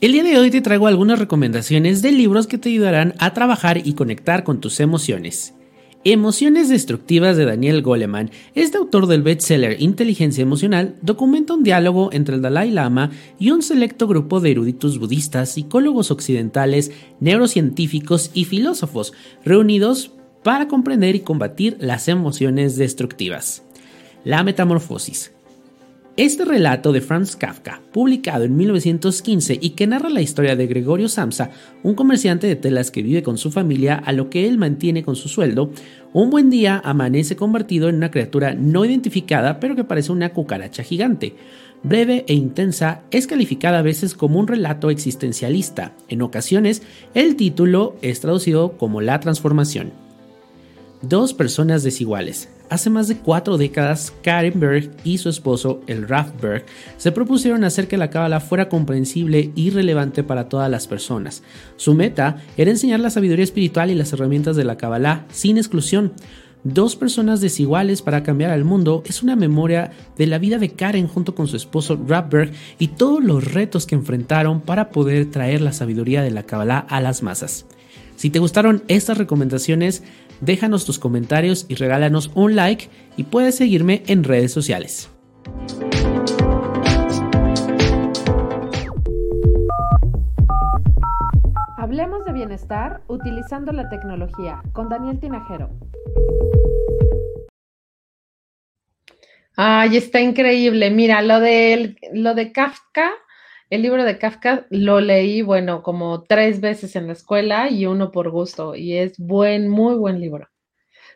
Speaker 3: El día de hoy te traigo algunas recomendaciones de libros que te ayudarán a trabajar y conectar con tus emociones. Emociones Destructivas de Daniel Goleman, este autor del bestseller Inteligencia Emocional, documenta un diálogo entre el Dalai Lama y un selecto grupo de eruditos budistas, psicólogos occidentales, neurocientíficos y filósofos reunidos para comprender y combatir las emociones destructivas. La metamorfosis. Este relato de Franz Kafka, publicado en 1915 y que narra la historia de Gregorio Samsa, un comerciante de telas que vive con su familia a lo que él mantiene con su sueldo, un buen día amanece convertido en una criatura no identificada pero que parece una cucaracha gigante. Breve e intensa, es calificada a veces como un relato existencialista. En ocasiones, el título es traducido como La transformación. Dos personas desiguales, Hace más de cuatro décadas, Karen Berg y su esposo, el Raf Berg, se propusieron hacer que la cábala fuera comprensible y relevante para todas las personas. Su meta era enseñar la sabiduría espiritual y las herramientas de la cábala sin exclusión. Dos personas desiguales para cambiar al mundo es una memoria de la vida de Karen junto con su esposo Raf Berg y todos los retos que enfrentaron para poder traer la sabiduría de la cábala a las masas. Si te gustaron estas recomendaciones, déjanos tus comentarios y regálanos un like y puedes seguirme en redes sociales.
Speaker 5: Hablemos de bienestar utilizando la tecnología con Daniel Tinajero.
Speaker 2: Ay, está increíble. Mira, lo de, lo de Kafka el libro de Kafka lo leí, bueno, como tres veces en la escuela y uno por gusto, y es buen, muy buen libro.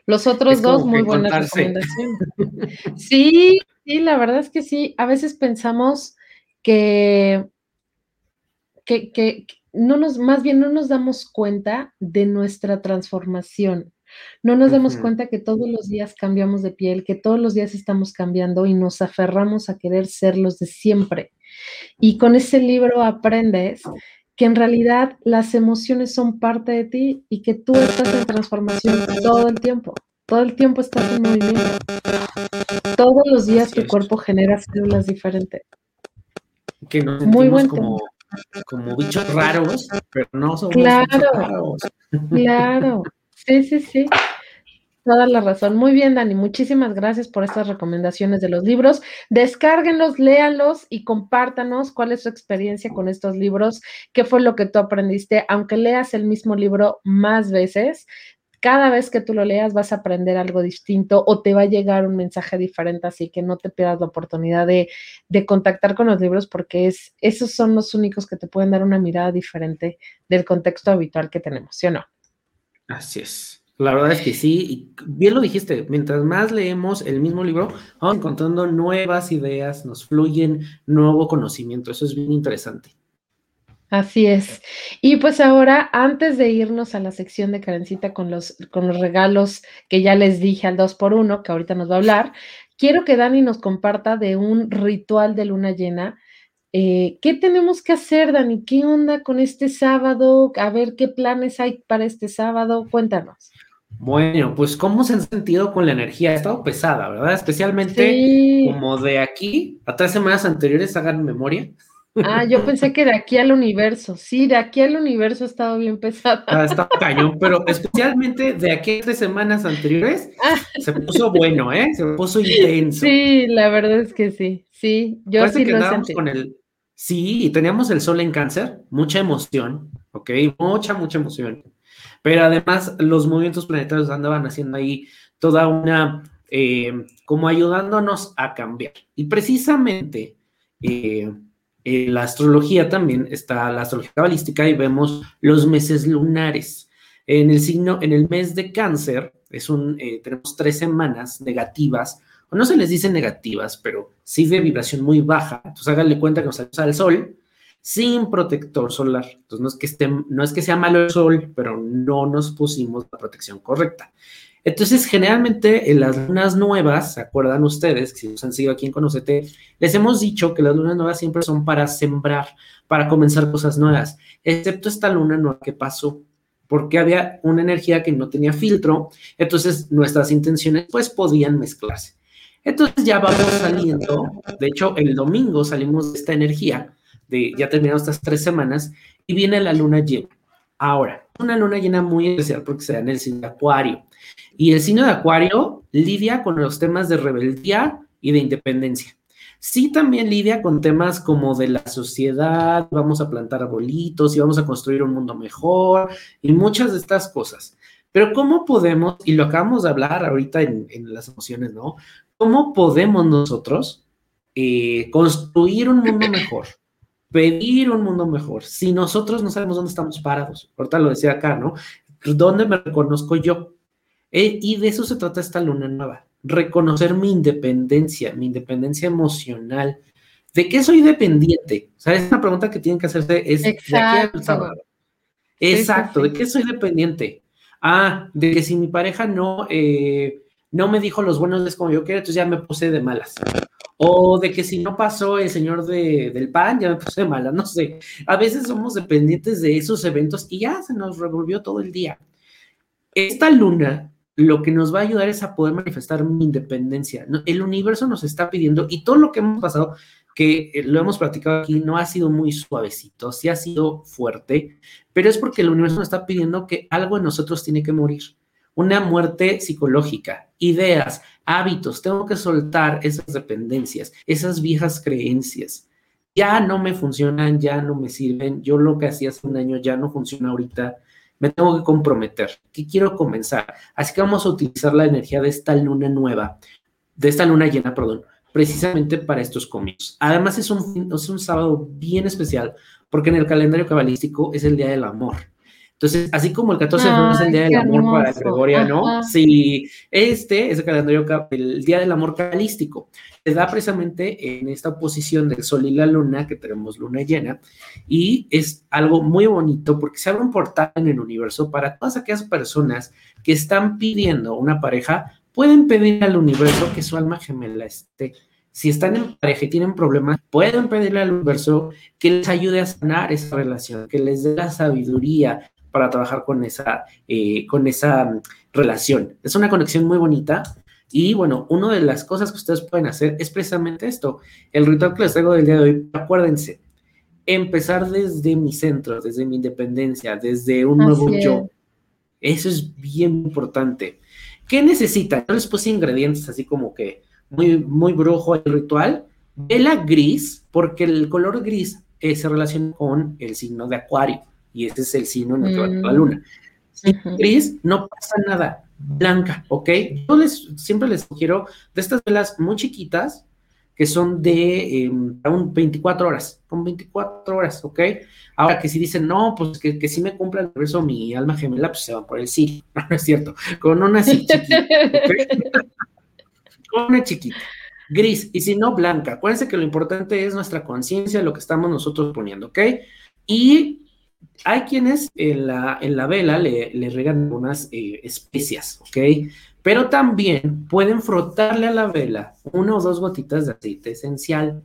Speaker 2: Los otros dos, muy buenas recomendaciones. Sí, sí, la verdad es que sí. A veces pensamos que, que, que no nos, más bien no nos damos cuenta de nuestra transformación. No nos damos cuenta que todos los días cambiamos de piel, que todos los días estamos cambiando y nos aferramos a querer ser los de siempre. Y con ese libro aprendes que en realidad las emociones son parte de ti y que tú estás en transformación todo el tiempo. Todo el tiempo estás en movimiento. Todos los días tu cuerpo genera células diferentes.
Speaker 3: Que nos Muy buen como, como bichos raros, pero no somos claro, raros.
Speaker 2: Claro, sí, sí, sí. Toda la razón. Muy bien, Dani. Muchísimas gracias por estas recomendaciones de los libros. Descárguenlos, léanlos y compártanos cuál es su experiencia con estos libros, qué fue lo que tú aprendiste. Aunque leas el mismo libro más veces, cada vez que tú lo leas vas a aprender algo distinto o te va a llegar un mensaje diferente, así que no te pierdas la oportunidad de, de, contactar con los libros porque es, esos son los únicos que te pueden dar una mirada diferente del contexto habitual que tenemos, ¿sí o no?
Speaker 3: Así es. La verdad es que sí, y bien lo dijiste, mientras más leemos el mismo libro, vamos encontrando nuevas ideas, nos fluyen nuevo conocimiento, eso es bien interesante.
Speaker 2: Así es. Y pues ahora, antes de irnos a la sección de Karencita con los, con los regalos que ya les dije al 2 por 1 que ahorita nos va a hablar, quiero que Dani nos comparta de un ritual de luna llena. Eh, ¿Qué tenemos que hacer, Dani? ¿Qué onda con este sábado? A ver qué planes hay para este sábado. Cuéntanos.
Speaker 3: Bueno, pues cómo se han sentido con la energía, ha estado pesada, ¿verdad? Especialmente como de aquí a tres semanas anteriores, hagan memoria.
Speaker 2: Ah, yo pensé que de aquí al universo, sí, de aquí al universo ha estado bien pesada.
Speaker 3: Ha estado cañón, pero especialmente de aquí a tres semanas anteriores ah. se puso bueno, ¿eh? Se puso intenso.
Speaker 2: Sí, la verdad es que sí, sí, yo sí lo sentí.
Speaker 3: Con el... Sí, teníamos el sol en cáncer, mucha emoción, ¿ok? Mucha, mucha emoción pero además los movimientos planetarios andaban haciendo ahí toda una, eh, como ayudándonos a cambiar. Y precisamente eh, la astrología también está la astrología cabalística y vemos los meses lunares. En el signo, en el mes de cáncer, es un, eh, tenemos tres semanas negativas, no se les dice negativas, pero sí de vibración muy baja. Entonces háganle cuenta que nos sale el sol, sin protector solar. Entonces, no es que, esté, no es que sea malo el sol, pero no nos pusimos la protección correcta. Entonces, generalmente en las lunas nuevas, ¿se acuerdan ustedes? Si nos han seguido aquí en Conocete, les hemos dicho que las lunas nuevas siempre son para sembrar, para comenzar cosas nuevas, excepto esta luna nueva que pasó, porque había una energía que no tenía filtro, entonces nuestras intenciones pues podían mezclarse. Entonces ya vamos saliendo, de hecho el domingo salimos de esta energía de ya terminaron estas tres semanas y viene la luna llena. Ahora, una luna llena muy especial porque se da en el signo de Acuario. Y el signo de Acuario lidia con los temas de rebeldía y de independencia. Sí, también lidia con temas como de la sociedad, vamos a plantar arbolitos y vamos a construir un mundo mejor y muchas de estas cosas. Pero ¿cómo podemos, y lo acabamos de hablar ahorita en, las emociones, ¿no? ¿Cómo podemos nosotros eh, construir un mundo mejor? pedir un mundo mejor. Si nosotros no sabemos dónde estamos parados, ahorita lo decía acá, ¿no? ¿Dónde me reconozco yo? Eh, y de eso se trata esta luna nueva, reconocer mi independencia, mi independencia emocional. ¿De qué soy dependiente? O sea, es una pregunta que tienen que hacerse, es Exacto. Exacto, ¿de qué soy dependiente? Ah, de que si mi pareja no, eh, no me dijo los buenos días como yo quería, entonces ya me puse de malas. O de que si no pasó el señor del pan, ya me puse mala, no sé. A veces somos dependientes de esos eventos y ya se nos revolvió todo el día. Esta luna lo que nos va a ayudar es a poder manifestar mi independencia. El universo nos está pidiendo y todo lo que hemos pasado, que eh, lo hemos platicado aquí, no ha sido muy suavecito, sí ha sido fuerte, pero es porque el universo nos está pidiendo que algo en nosotros tiene que morir una muerte psicológica, ideas, hábitos, tengo que soltar esas dependencias, esas viejas creencias. Ya no me funcionan, ya no me sirven, yo lo que hacía hace un año ya no funciona ahorita, me tengo que comprometer, que quiero comenzar. Así que vamos a utilizar la energía de esta luna nueva, de esta luna llena, perdón, precisamente para estos comienzos. Además es un, es un sábado bien especial porque en el calendario cabalístico es el Día del Amor. Entonces, así como el 14 de febrero es el Día del Amor para Gregoriano, sí, este es el calendario, el Día del Amor cabalístico. Se da precisamente en esta oposición del Sol y la Luna, que tenemos luna llena, y es algo muy bonito porque se abre un portal en el universo para todas aquellas personas que están pidiendo una pareja, pueden pedir al universo que su alma gemela esté. Si están en pareja y tienen problemas, pueden pedirle al universo que les ayude a sanar esa relación, que les dé la sabiduría, para trabajar con esa, eh, con esa mm, relación. Es una conexión muy bonita. Y bueno, una de las cosas que ustedes pueden hacer es precisamente esto. El ritual que les traigo del día de hoy, acuérdense, empezar desde mi centro, desde mi independencia, desde un nuevo yo. Eso es bien importante. ¿Qué necesitan? Yo les puse ingredientes así como que muy, muy brujo el ritual. Vela gris, porque el color gris eh, se relaciona con el signo de Acuario y este es el signo natural de la mm. luna. Si gris, no pasa nada, blanca, ¿ok? Yo les, siempre les sugiero de estas velas muy chiquitas, que son de um, un 24 horas, con 24 horas, ¿ok? Ahora que si dicen, no, pues que, que si me cumpla el universo mi alma gemela, pues se van por el sí, no, no es cierto, con una así chiquita, con una chiquita, gris, y si no, blanca. Acuérdense que lo importante es nuestra conciencia, lo que estamos nosotros poniendo, ¿ok? Y hay quienes en la, en la vela le, le regan unas eh, especias, ¿ok? Pero también pueden frotarle a la vela una o dos gotitas de aceite esencial.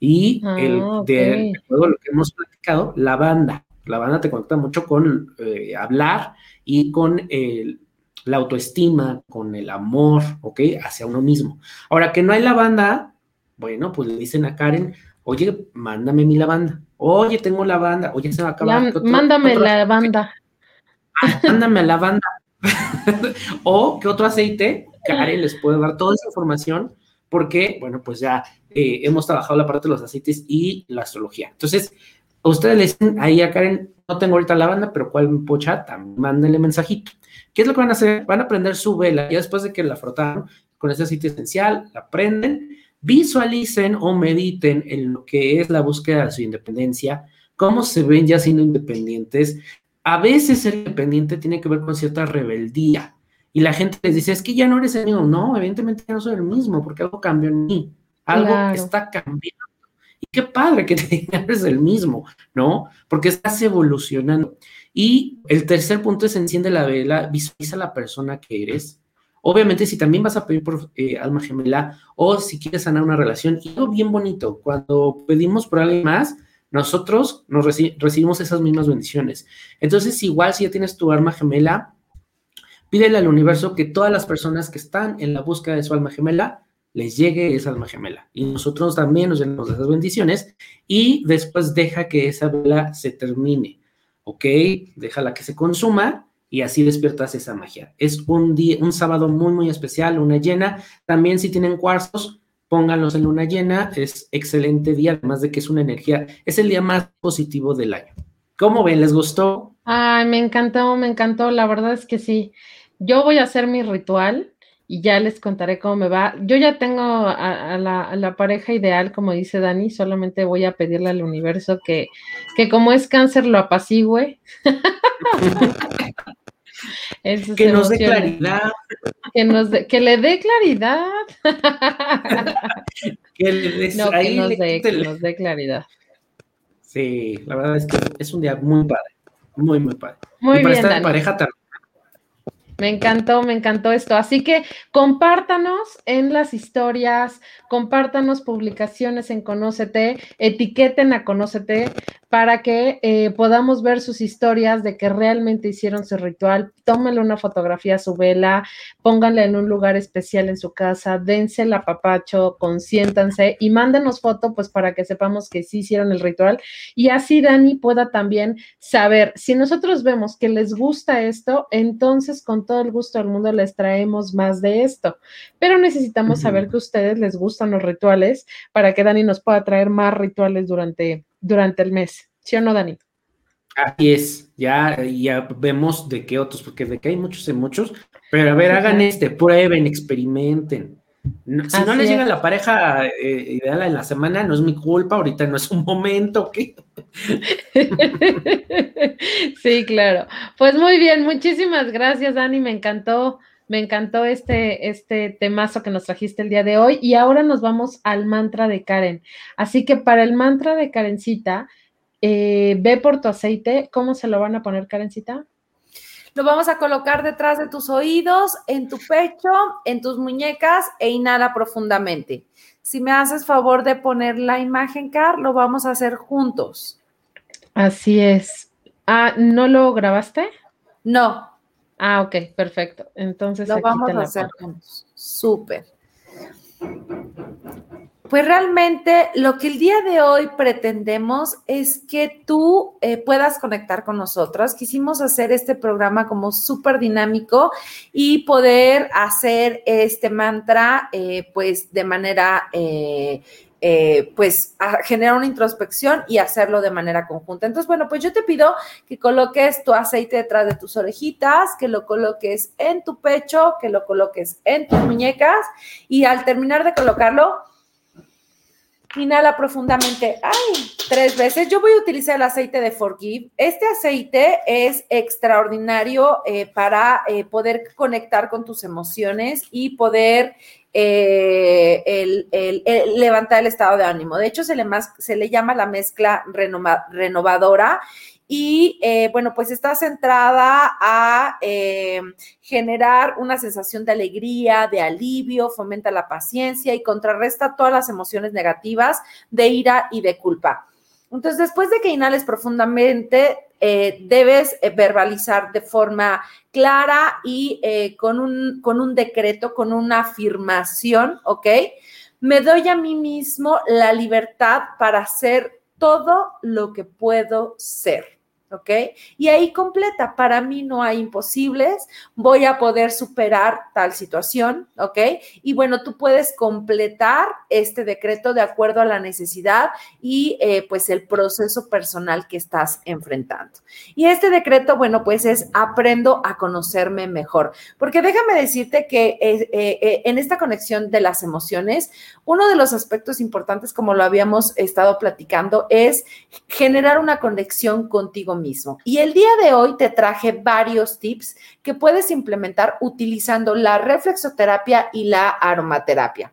Speaker 3: Y el, ah, de, todo lo que hemos platicado, la banda. La banda te conecta mucho con eh, hablar y con la autoestima, con el amor, ¿ok? Hacia uno mismo. Ahora que no hay lavanda, bueno, pues le dicen a Karen, oye, mándame mi lavanda. Oye, tengo lavanda. Oye, se va a acabar.
Speaker 2: mándame la banda.
Speaker 3: Ah, mándame la banda. o qué otro aceite, Karen les puede dar toda esa información porque, bueno, pues ya eh, hemos trabajado la parte de los aceites y la astrología. Entonces, ustedes le dicen ahí a Karen, no tengo ahorita lavanda, pero ¿cuál pochata? Mándenle mensajito. ¿Qué es lo que van a hacer? Van a prender su vela y después de que la frotaron con ese aceite esencial, la prenden visualicen o mediten en lo que es la búsqueda de su independencia, cómo se ven ya siendo independientes. A veces ser independiente tiene que ver con cierta rebeldía y la gente les dice, es que ya no eres el mismo. No, evidentemente ya no soy el mismo porque algo cambió en mí, algo está cambiando. Y qué padre que te eres el mismo, ¿no? Porque estás evolucionando. Y el tercer punto es enciende la vela, visualiza la persona que eres, Obviamente, si también vas a pedir por eh, alma gemela o si quieres sanar una relación, y algo bien bonito, cuando pedimos por alguien más, nosotros nos recibimos esas mismas bendiciones. Entonces, igual si ya tienes tu alma gemela, pídele al universo que todas las personas que están en la búsqueda de su alma gemela les llegue esa alma gemela. Y nosotros también nos llenamos de esas bendiciones y después deja que esa vela se termine, ¿ok? Déjala que se consuma y así despiertas esa magia. Es un día, un sábado muy, muy especial, luna llena. También si tienen cuarzos, pónganlos en luna llena. Es excelente día, además de que es una energía, es el día más positivo del año. ¿Cómo ven? ¿Les gustó?
Speaker 2: Ay, me encantó, me encantó. La verdad es que sí. Yo voy a hacer mi ritual y ya les contaré cómo me va. Yo ya tengo a, la, pareja ideal, como dice Dani, solamente voy a pedirle al universo que, que como es cáncer lo apacigüe.
Speaker 3: que nos dé claridad.
Speaker 2: Que, nos que le dé claridad.
Speaker 3: que le
Speaker 2: no, que nos, dé, que nos dé claridad.
Speaker 3: Sí, la verdad es que es un día muy padre. Muy, muy padre.
Speaker 2: Muy
Speaker 3: y para
Speaker 2: bien,
Speaker 3: estar en pareja también
Speaker 2: me encantó, me encantó esto. Así que compártanos en las historias, compártanos publicaciones en Conócete, etiqueten a Conócete para que eh, podamos ver sus historias de que realmente hicieron su ritual. Tómenle una fotografía a su vela, pónganla en un lugar especial en su casa, dense el apapacho, consiéntanse y mándenos foto, pues para que sepamos que sí hicieron el ritual. Y así Dani pueda también saber, si nosotros vemos que les gusta esto, entonces con todo el gusto del mundo les traemos más de esto. Pero necesitamos saber que a ustedes les gustan los rituales para que Dani nos pueda traer más rituales durante durante el mes. ¿Sí o no, Dani?
Speaker 3: Así es, ya, ya vemos de qué otros, porque de que hay muchos en muchos, pero a ver, hagan este, prueben, experimenten. Si no les llega la pareja eh, ideal en la semana, no es mi culpa, ahorita no es un momento, ¿ok?
Speaker 2: sí, claro. Pues muy bien, muchísimas gracias, Dani, me encantó me encantó este, este temazo que nos trajiste el día de hoy y ahora nos vamos al mantra de Karen. Así que para el mantra de Karencita, eh, ve por tu aceite. ¿Cómo se lo van a poner, Karencita?
Speaker 4: Lo vamos a colocar detrás de tus oídos, en tu pecho, en tus muñecas e inhala profundamente. Si me haces favor de poner la imagen, Car, lo vamos a hacer juntos.
Speaker 2: Así es. Ah, ¿no lo grabaste?
Speaker 4: No,
Speaker 2: Ah, ok, perfecto. Entonces
Speaker 4: lo vamos a hacer juntos. Súper. Pues realmente lo que el día de hoy pretendemos es que tú eh, puedas conectar con nosotras. Quisimos hacer este programa como súper dinámico y poder hacer este mantra eh, pues de manera eh, pues generar una introspección y hacerlo de manera conjunta. Entonces, bueno, pues yo te pido que coloques tu aceite detrás de tus orejitas, que lo coloques en tu pecho, que lo coloques en tus muñecas y al terminar de colocarlo, Inhala profundamente, ay, tres veces. Yo voy a utilizar el aceite de Forgive. Este aceite es extraordinario eh, para eh, poder conectar con tus emociones y poder eh, el, levantar el estado de ánimo. De hecho, se le, se le llama la mezcla renovadora y eh, bueno, pues está centrada a eh, generar una sensación de alegría, de alivio, fomenta la paciencia y contrarresta todas las emociones negativas de ira y de culpa. Entonces, después de que inhales profundamente, eh, debes verbalizar de forma clara y con, un, con un decreto, con una afirmación, ¿ok? Me doy a mí mismo la libertad para hacer todo lo que puedo ser. ¿Ok? Y ahí completa, para mí no hay imposibles, voy a poder superar tal situación, ¿ok? Y bueno, tú puedes completar este decreto de acuerdo a la necesidad y eh, pues el proceso personal que estás enfrentando. Y este decreto, bueno, pues es aprendo a conocerme mejor, porque déjame decirte que eh, eh, en esta conexión de las emociones, uno de los aspectos importantes, como lo habíamos estado platicando, es generar una conexión contigo mismo mismo. Y el día de hoy te traje varios tips que puedes implementar utilizando la reflexoterapia y la aromaterapia.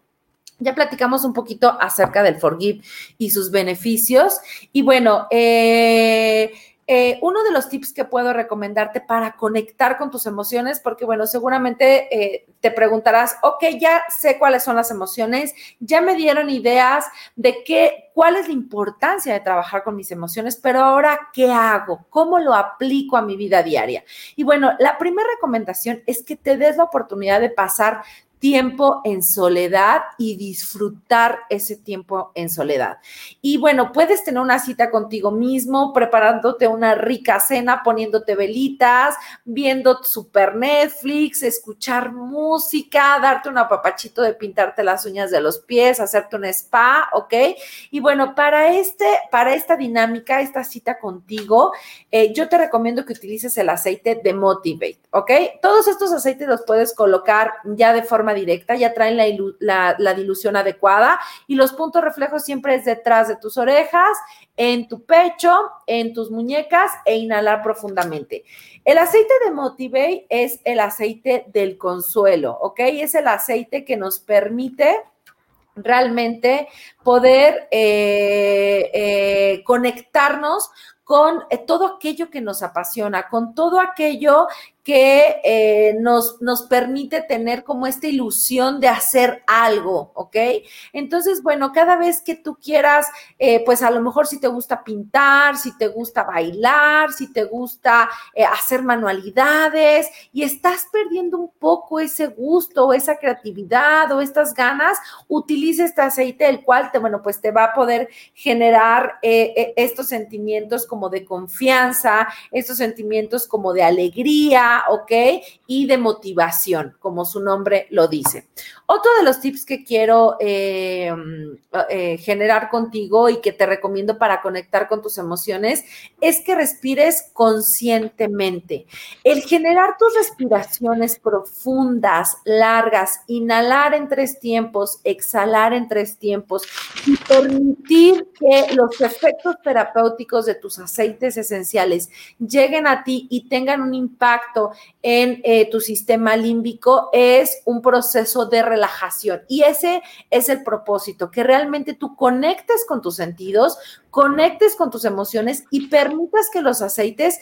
Speaker 4: Ya platicamos un poquito acerca del Forgive y sus beneficios. Y bueno, eh, eh, uno de los tips que puedo recomendarte para conectar con tus emociones, porque bueno, seguramente eh, te preguntarás, ok, ya sé cuáles son las emociones, ya me dieron ideas de qué, cuál es la importancia de trabajar con mis emociones, pero ahora, ¿qué hago? ¿Cómo lo aplico a mi vida diaria? Y bueno, la primera recomendación es que te des la oportunidad de pasar tiempo en soledad y disfrutar ese tiempo en soledad. Y bueno, puedes tener una cita contigo mismo, preparándote una rica cena, poniéndote velitas, viendo super Netflix, escuchar música, darte un apapachito de pintarte las uñas de los pies, hacerte un spa, ¿ok? Y bueno, para, este, para esta dinámica, esta cita contigo, eh, yo te recomiendo que utilices el aceite de Motivate, ¿ok? Todos estos aceites los puedes colocar ya de forma directa, ya traen la, dilución adecuada y los puntos reflejos siempre es detrás de tus orejas, en tu pecho, en tus muñecas e inhalar profundamente. El aceite de Motivate es el aceite del consuelo, ¿ok? Es el aceite que nos permite realmente poder eh, eh, conectarnos con eh, todo aquello que nos apasiona, con todo aquello que eh, nos, nos permite tener como esta ilusión de hacer algo, ¿ok? Entonces, bueno, cada vez que tú quieras, eh, pues a lo mejor si te gusta pintar, si te gusta bailar, si te gusta hacer manualidades y estás perdiendo un poco ese gusto, esa creatividad o estas ganas, utiliza este aceite, el cual te, bueno, pues te va a poder generar estos sentimientos como de confianza, estos sentimientos como de alegría, ¿ok? Y de motivación, como su nombre lo dice. Otro de los tips que quiero eh, eh, generar contigo y que te recomiendo para conectar con tus emociones es que respires conscientemente. El generar tus respiraciones profundas, largas, inhalar en tres tiempos, exhalar en tres tiempos y permitir que los efectos terapéuticos de tus aceites esenciales lleguen a ti y tengan un impacto en eh, tu sistema límbico es un proceso de relajación. Y ese es el propósito, que realmente tú conectes con tus sentidos, conectes con tus emociones y permitas que los aceites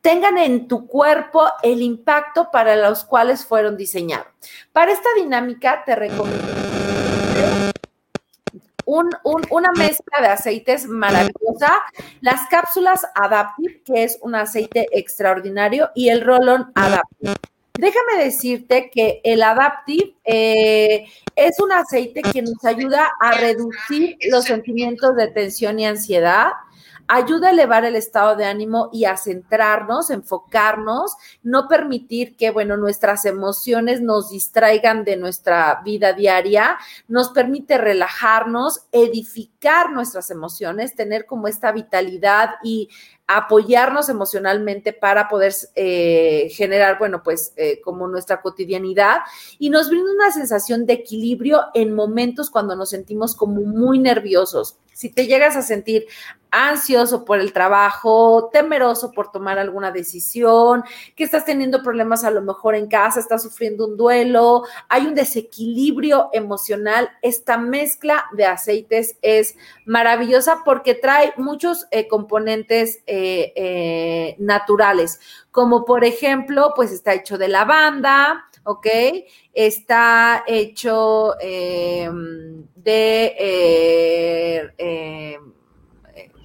Speaker 4: tengan en tu cuerpo el impacto para los cuales fueron diseñados. Para esta dinámica te recomiendo una mezcla de aceites maravillosa, las cápsulas Adaptive, que es un aceite extraordinario, y el Rolon Adaptive. Déjame decirte que el Adaptive eh, es un aceite que nos ayuda a reducir los sentimientos de tensión y ansiedad, ayuda a elevar el estado de ánimo y a centrarnos, enfocarnos, no permitir que, bueno, nuestras emociones nos distraigan de nuestra vida diaria, nos permite relajarnos, edificar nuestras emociones, tener como esta vitalidad y apoyarnos emocionalmente para poder eh, generar, bueno, pues eh, como nuestra cotidianidad y nos brinda una sensación de equilibrio en momentos cuando nos sentimos como muy nerviosos. Si te llegas a sentir ansioso por el trabajo, temeroso por tomar alguna decisión, que estás teniendo problemas a lo mejor en casa, estás sufriendo un duelo, hay un desequilibrio emocional, esta mezcla de aceites es maravillosa porque trae muchos eh, componentes eh, eh, naturales, como por ejemplo, pues está hecho de lavanda, ¿ok? Está hecho em, de... Em,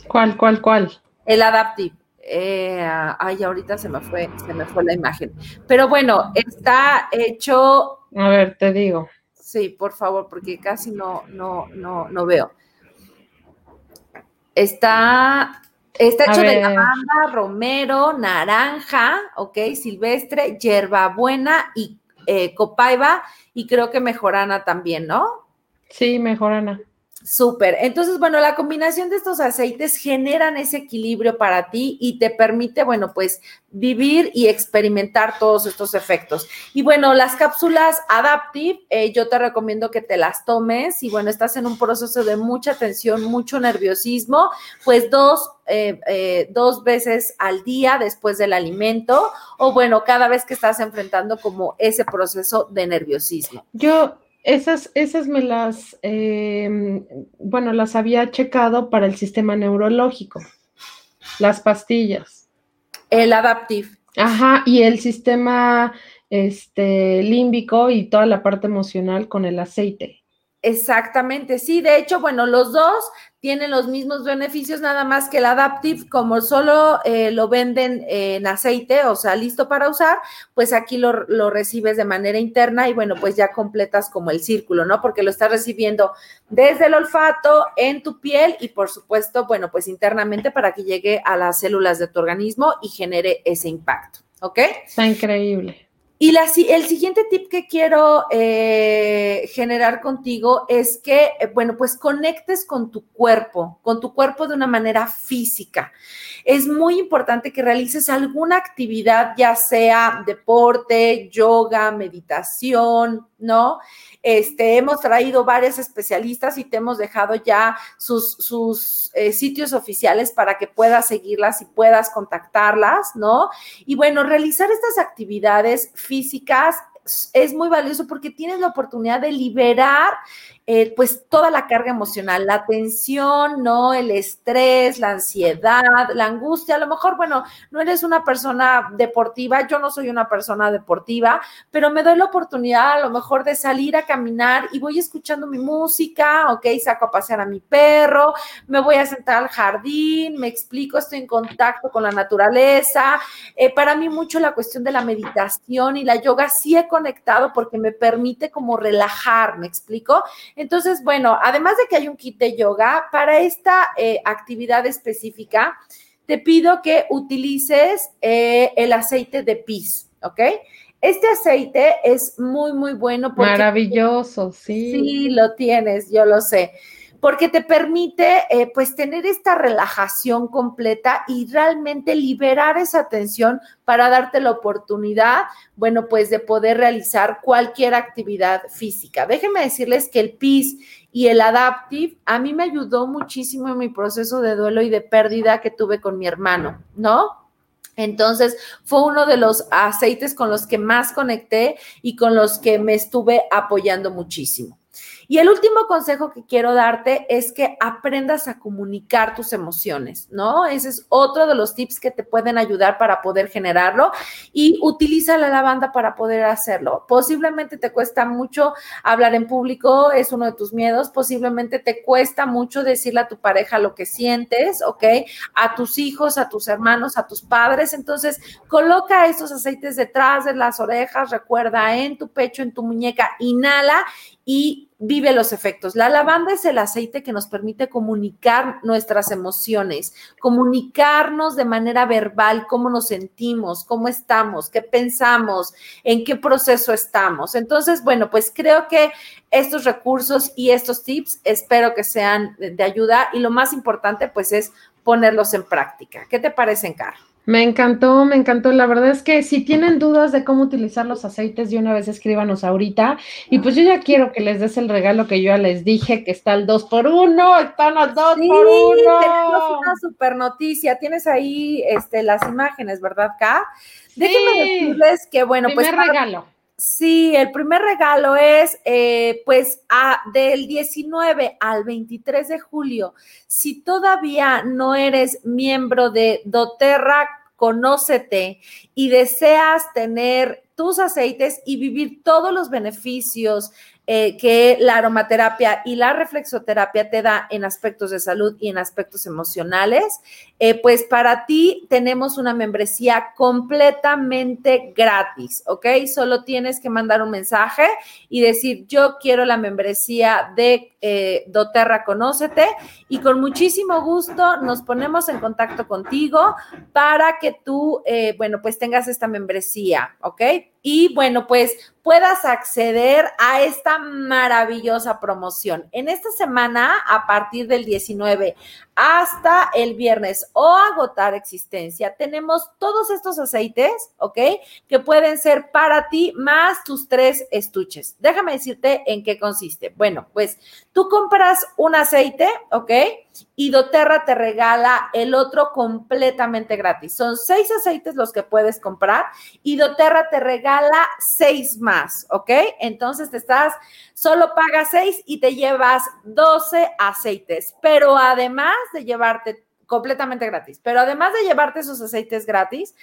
Speaker 2: ¿Cuál, cuál, cuál?
Speaker 4: El Adaptive. ay, ahorita se me fue, se me fue la imagen. Pero bueno, está hecho.
Speaker 2: A ver, te digo.
Speaker 4: Sí, por favor, porque casi no, no, no, no veo. Está Está hecho de lavanda, romero, naranja, ok, silvestre, hierbabuena y eh, copaiba y creo que mejorana también, ¿no?
Speaker 2: Sí, mejorana.
Speaker 4: Súper. Entonces, bueno, la combinación de estos aceites generan ese equilibrio para ti y te permite, bueno, pues vivir y experimentar todos estos efectos. Y bueno, las cápsulas Adaptive, eh, yo te recomiendo que te las tomes y bueno, estás en un proceso de mucha tensión, mucho nerviosismo, pues dos, eh, eh, dos veces al día después del alimento o bueno, cada vez que estás enfrentando como ese proceso de nerviosismo.
Speaker 2: Yo esas, esas me las, em, bueno, las había checado para el sistema neurológico, las pastillas.
Speaker 4: El Adaptive.
Speaker 2: Ajá, y el sistema este, límbico y toda la parte emocional con el aceite.
Speaker 4: Exactamente, sí, de hecho, bueno, los dos tienen los mismos beneficios, nada más que el Adaptive, como solo eh, lo venden en aceite, o sea, listo para usar, pues aquí lo, lo, recibes de manera interna y bueno, pues ya completas como el círculo, ¿no? Porque lo estás recibiendo desde el olfato, en tu piel y por supuesto, bueno, pues internamente para que llegue a las células de tu organismo y genere ese impacto, ¿ok?
Speaker 2: Está increíble.
Speaker 4: Y la, el siguiente tip que quiero eh, generar contigo es que, eh, bueno, pues conectes con tu cuerpo, con tu cuerpo de una manera física. Es muy importante que realices alguna actividad, ya sea deporte, yoga, meditación, ¿no? Este, hemos traído varios especialistas y te hemos dejado ya sus, eh, sitios oficiales para que puedas seguirlas y puedas contactarlas, ¿no? Y bueno, realizar estas actividades físicas es muy valioso porque tienes la oportunidad de liberar eh, pues toda la carga emocional, la tensión, ¿no? El estrés, la ansiedad, la angustia. A lo mejor, bueno, no eres una persona deportiva, yo no soy una persona deportiva, pero me doy la oportunidad a lo mejor de salir a caminar y voy escuchando mi música, ok, saco a pasear a mi perro, me voy a sentar al jardín, me explico, estoy en contacto con la naturaleza. Eh, para mí mucho la cuestión de la meditación y la yoga sí he conectado porque me permite como relajar, ¿me explico? Entonces, bueno, además de que hay un kit de yoga, para esta eh, actividad específica, te pido que utilices eh, el aceite de pis, ¿ok? Este aceite es muy, muy bueno.
Speaker 2: Maravilloso, sí.
Speaker 4: Sí, lo tienes, yo lo sé porque te permite eh, pues tener esta relajación completa y realmente liberar esa tensión para darte la oportunidad, bueno, pues de poder realizar cualquier actividad física. Déjenme decirles que el PIS y el Adaptive a mí me ayudó muchísimo en mi proceso de duelo y de pérdida que tuve con mi hermano, ¿no? Entonces, fue uno de los aceites con los que más conecté y con los que me estuve apoyando muchísimo. Y el último consejo que quiero darte es que aprendas a comunicar tus emociones, ¿no? Ese es otro de los tips que te pueden ayudar para poder generarlo y utiliza la lavanda para poder hacerlo. Posiblemente te cuesta mucho hablar en público, es uno de tus miedos, posiblemente te cuesta mucho decirle a tu pareja lo que sientes, ¿ok? A tus hijos, a tus hermanos, a tus padres. Entonces, coloca estos aceites detrás de las orejas, recuerda, en tu pecho, en tu muñeca, inhala y vive los efectos. La lavanda es el aceite que nos permite comunicar nuestras emociones, comunicarnos de manera verbal cómo nos sentimos, cómo estamos, qué pensamos, en qué proceso estamos. Entonces, bueno, pues creo que estos recursos y estos tips espero que sean de ayuda y lo más importante pues es ponerlos en práctica. ¿Qué te parece, Carlos?
Speaker 2: Me encantó, me encantó. La verdad es que si tienen dudas de cómo utilizar los aceites, de una vez escríbanos ahorita. Y pues yo ya quiero que les des el regalo que yo ya les dije, que está el 2 por 1 están los 2 por 1
Speaker 4: Tenemos una super noticia. Tienes ahí este, las imágenes, ¿verdad, K? Déjenme decirles que, bueno,
Speaker 2: pues. Primer regalo.
Speaker 4: Sí, el primer regalo es, eh, pues, a, del 19 al 23 de julio. Si todavía no eres miembro de doTERRA, conócete y deseas tener tus aceites y vivir todos los beneficios eh, que la aromaterapia y la reflexoterapia te da en aspectos de salud y en aspectos emocionales, eh, pues para ti tenemos una membresía completamente gratis, ¿ok? Solo tienes que mandar un mensaje y decir, yo quiero la membresía de eh, doTERRA Conócete y con muchísimo gusto nos ponemos en contacto contigo para que tú, bueno, pues tengas esta membresía, ¿ok? Y bueno, pues puedas acceder a esta maravillosa promoción. En esta semana, a partir del 19 hasta el viernes o agotar existencia, tenemos todos estos aceites, ¿ok? Que pueden ser para ti más tus tres estuches. Déjame decirte en qué consiste. Bueno, pues tú compras un aceite, ¿ok? Y doTERRA te regala el otro completamente gratis. Son seis aceites los que puedes comprar y doTERRA te regala seis más, ¿ok? Entonces te estás, solo pagas seis y te llevas 12 aceites, pero además de llevarte completamente gratis, pero además de llevarte esos aceites gratis,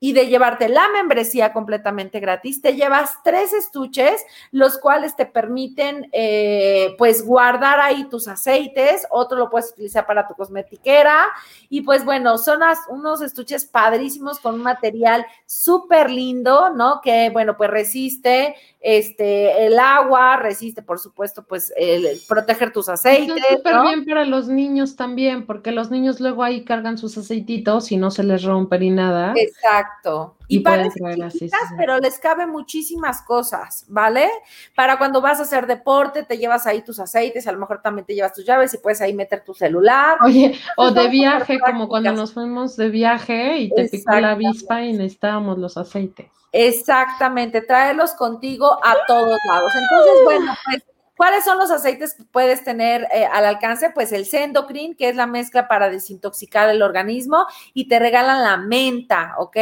Speaker 4: y de llevarte la membresía completamente gratis, te llevas tres estuches, los cuales te permiten, eh, pues, guardar ahí tus aceites, otro lo puedes utilizar para tu cosmetiquera, y pues, bueno, son unos estuches padrísimos con un material súper lindo, ¿no? Que, bueno, pues resiste este, el agua, resiste, por supuesto, pues, el, proteger tus aceites.
Speaker 2: súper bien para los niños también, porque los niños luego ahí cargan sus aceititos y no se les rompe ni nada.
Speaker 4: Exacto. Y, para chiquitas, pero les cabe muchísimas cosas, ¿vale? Para cuando vas a hacer deporte, te llevas ahí tus aceites, a lo mejor también te llevas tus llaves y puedes ahí meter tu celular.
Speaker 2: Oye, o de viaje, como cuando nos fuimos de viaje y te picó la avispa y necesitábamos los aceites.
Speaker 4: Exactamente, tráelos contigo a todos lados. Entonces, bueno, pues ¿Cuáles son los aceites que puedes tener eh, al alcance? Pues el Sendocrin, que es la mezcla para desintoxicar el organismo, y te regalan la menta, ¿ok?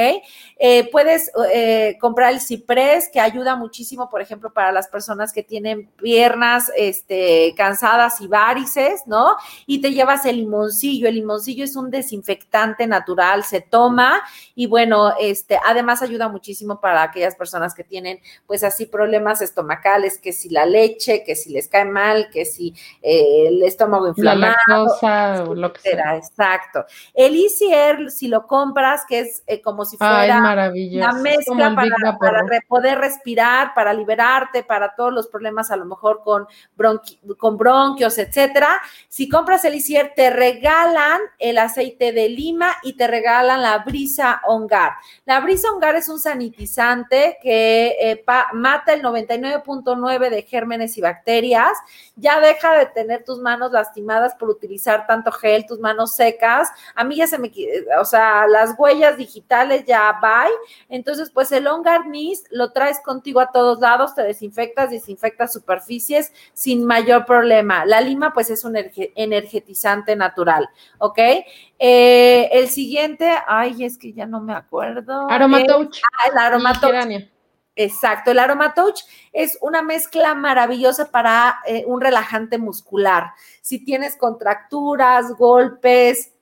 Speaker 4: Eh, puedes eh, comprar el ciprés, que ayuda muchísimo, por ejemplo, para las personas que tienen piernas este, cansadas y varices, ¿no? Y te llevas el limoncillo. El limoncillo es un desinfectante natural, se toma y bueno, este, además ayuda muchísimo para aquellas personas que tienen, pues así, problemas estomacales, que si la leche, que si si les cae mal, que si eh, el estómago inflamado,
Speaker 2: o lo que sea.
Speaker 4: Exacto. El ICR, si lo compras, que es eh, como si fuera la mezcla para, poder respirar, para liberarte, para todos los problemas a lo mejor con, con bronquios, etcétera. Si compras el ICR, te regalan el aceite de lima y te regalan la brisa ongar. La brisa ongar es un sanitizante que eh, mata el 99.9 de gérmenes y bacterias ya deja de tener tus manos lastimadas por utilizar tanto gel, tus manos secas. A mí ya se me, o sea, las huellas digitales ya bye. Entonces, pues el On lo traes contigo a todos lados, te desinfectas, desinfectas superficies sin mayor problema. La lima, pues es un energetizante natural, ¿ok? Eh, el siguiente, ay, es que ya no me acuerdo.
Speaker 2: Aromatouch.
Speaker 4: ah, el aromatouch. Exacto, el Aromatouch es una mezcla maravillosa para eh, un relajante muscular. Si tienes contracturas, golpes,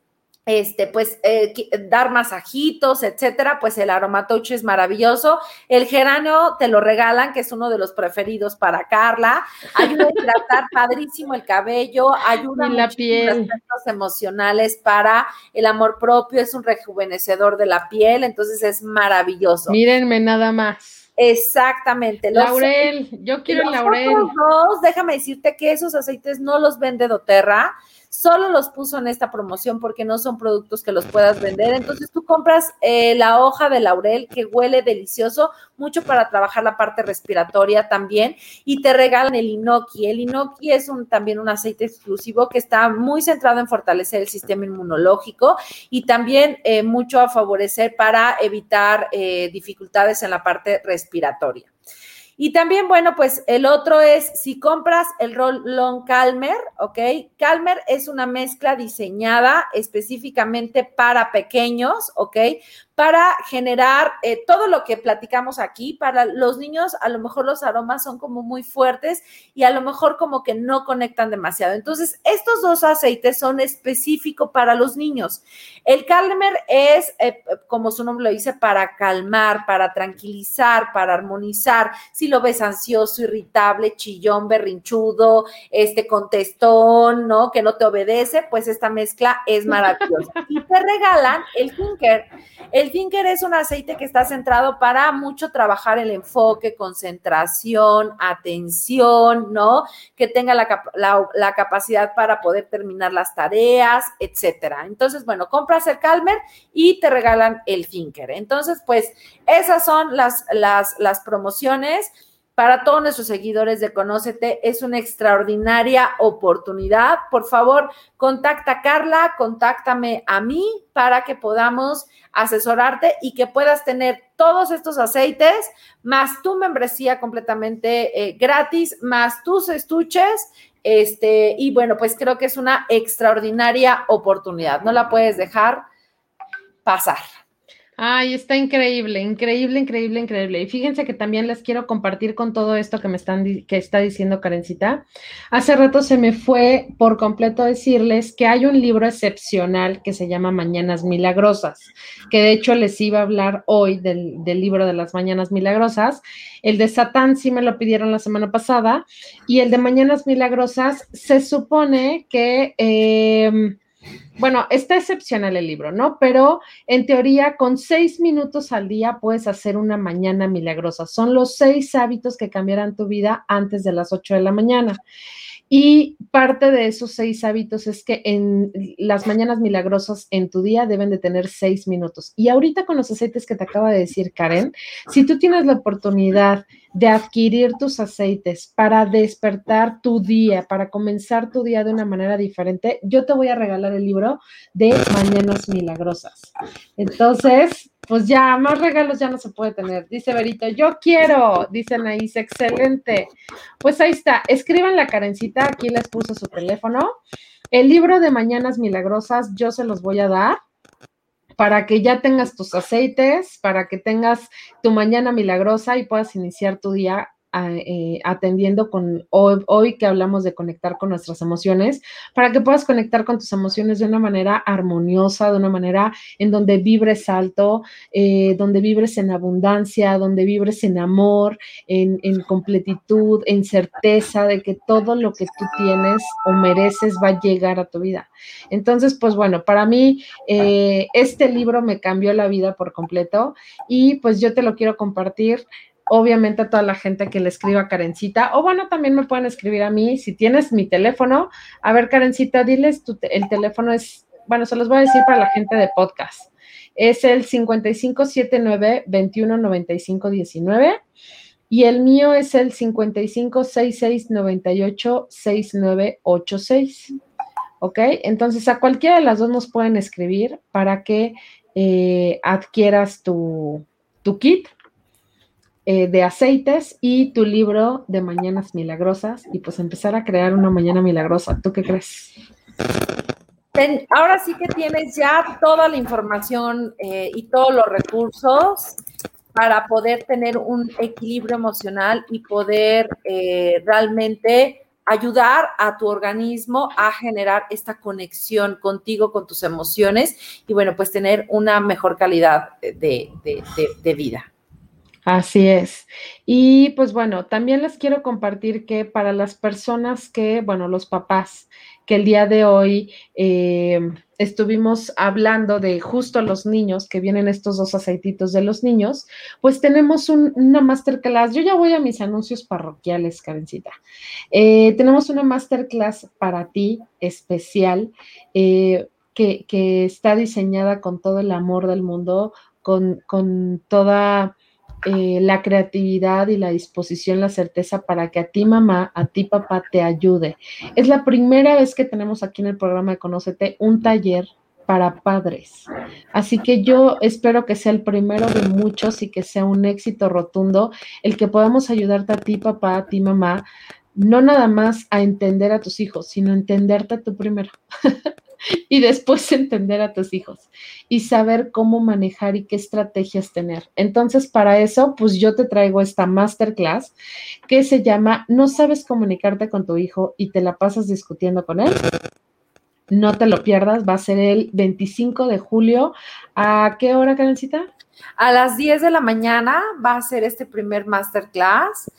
Speaker 4: este, pues eh, dar masajitos, etcétera, pues el aromatouch es maravilloso. El geranio te lo regalan, que es uno de los preferidos para Carla. Ayuda a hidratar padrísimo el cabello, ayuda
Speaker 2: la piel.
Speaker 4: aspectos emocionales para el amor propio, es un rejuvenecedor de la piel, entonces es maravilloso.
Speaker 2: Mírenme nada más.
Speaker 4: Exactamente.
Speaker 2: laurel, yo quiero laurel.
Speaker 4: Dos, déjame decirte que esos aceites no los vende doTERRA, solo los puso en esta promoción porque no son productos que los puedas vender. Entonces tú compras eh, la hoja de laurel que huele delicioso, mucho para trabajar la parte respiratoria también, y te regalan el inoki. El inoki es también un aceite exclusivo que está muy centrado en fortalecer el sistema inmunológico y también eh, mucho a favorecer para evitar eh, dificultades en la parte respiratoria. Y también, bueno, pues el otro es si compras el Rolón Calmer, ¿ok? Calmer es una mezcla diseñada específicamente para pequeños, ¿ok? Para generar eh, todo lo que platicamos aquí. Para los niños, a lo mejor los aromas son como muy fuertes y a lo mejor como que no conectan demasiado. Entonces, estos dos aceites son específicos para los niños. El Calmer es, eh, como su nombre lo dice, para calmar, para tranquilizar, para armonizar. Si lo ves ansioso, irritable, chillón, berrinchudo, este contestón, ¿no? Que no te obedece, pues esta mezcla es maravillosa. Y te regalan el Tinker. El Tinker es un aceite que está centrado para mucho trabajar el enfoque, concentración, atención, ¿no? Que tenga la, capacidad para poder terminar las tareas, etcétera. Entonces, bueno, compras el Calmer y te regalan el Tinker. Entonces, pues, esas son las, las, las promociones. Para todos nuestros seguidores de Conócete, es una extraordinaria oportunidad. Por favor, contacta a Carla, contáctame a mí para que podamos asesorarte y que puedas tener todos estos aceites, más tu membresía completamente eh, gratis, más tus estuches. Este, y bueno, pues creo que es una extraordinaria oportunidad. No la puedes dejar pasar.
Speaker 2: Ay, está increíble, increíble, increíble, increíble. Y fíjense que también les quiero compartir con todo esto que me están que está diciendo Karencita. Hace rato se me fue por completo decirles que hay un libro excepcional que se llama Mañanas Milagrosas, que de hecho les iba a hablar hoy del, del libro de las Mañanas Milagrosas. El de Satán sí me lo pidieron la semana pasada y el de Mañanas Milagrosas se supone que eh, bueno, está excepcional el libro, ¿no? Pero en teoría, con seis minutos al día puedes hacer una mañana milagrosa. Son los seis hábitos que cambiarán tu vida antes de las ocho de la mañana. Y parte de esos seis hábitos es que en las mañanas milagrosas en tu día deben de tener seis minutos. Y ahorita con los aceites que te acaba de decir Karen, si tú tienes la oportunidad de adquirir tus aceites para despertar tu día, para comenzar tu día de una manera diferente, yo te voy a regalar el libro de Mañanas Milagrosas. Entonces, pues ya, más regalos ya no se puede tener. Dice Berito, yo quiero, dice Anaís, excelente. Pues ahí está, escriban la carencita, aquí les puse su teléfono. El libro de Mañanas Milagrosas yo se los voy a dar para que ya tengas tus aceites, para que tengas tu mañana milagrosa y puedas iniciar tu día eh, atendiendo con hoy, que hablamos de conectar con nuestras emociones, para que puedas conectar con tus emociones de una manera armoniosa, de una manera en donde vibres alto, eh, donde vibres en abundancia, donde vibres en amor, en, completitud, en certeza de que todo lo que tú tienes o mereces va a llegar a tu vida. Entonces, pues bueno, para mí eh, este libro me cambió la vida por completo y pues yo te lo quiero compartir obviamente a toda la gente que le escriba a Karencita, o bueno, también me pueden escribir a mí, si tienes mi teléfono, a ver, Karencita, diles, el teléfono es, bueno, se los voy a decir para la gente de podcast, es el 5579-219519 y el mío es el 5566986986. ¿Ok? Entonces a cualquiera de las dos nos pueden escribir para que eh, adquieras tu, tu kit eh, de aceites y tu libro de Mañanas Milagrosas y pues empezar a crear una mañana milagrosa. ¿Tú qué crees?
Speaker 4: ahora sí que tienes ya toda la información eh, y todos los recursos para poder tener un equilibrio emocional y poder eh, realmente ayudar a tu organismo a generar esta conexión contigo, con tus emociones y bueno, pues tener una mejor calidad de vida.
Speaker 2: Así es. Y pues bueno, también les quiero compartir que para las personas que, bueno, los papás, que el día de hoy eh, estuvimos hablando de justo los niños, que vienen estos dos aceititos de los niños, pues tenemos una masterclass. Yo ya voy a mis anuncios parroquiales, Karencita. Eh, tenemos una masterclass para ti especial. Eh, que, que, está diseñada con todo el amor del mundo, con, con toda eh, la creatividad y la disposición, la certeza para que a ti mamá, a ti papá te ayude. Es la primera vez que tenemos aquí en el programa de Conócete un taller para padres. Así que yo espero que sea el primero de muchos y que sea un éxito rotundo el que podamos ayudarte a ti papá, a ti mamá, no nada más a entender a tus hijos, sino entenderte tú primero. y después entender a tus hijos y saber cómo manejar y qué estrategias tener. Entonces, para eso, pues yo te traigo esta masterclass que se llama No sabes comunicarte con tu hijo y te la pasas discutiendo con él. No te lo pierdas, va a ser el 25 de julio. ¿A qué hora, Karencita?
Speaker 4: A las 10 de la mañana va a ser este primer masterclass.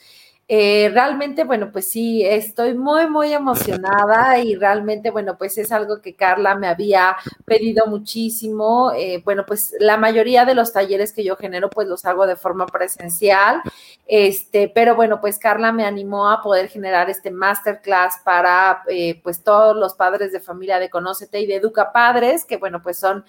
Speaker 4: Eh, realmente, bueno, pues sí, estoy muy, muy emocionada y realmente, bueno, pues es algo que Carla me había pedido muchísimo. Eh, bueno, pues la mayoría de los talleres que yo genero, pues los hago de forma presencial, este, pero bueno, pues Carla me animó a poder generar este masterclass para, eh, pues todos los padres de familia de Conócete y de Educa Padres, que bueno, pues son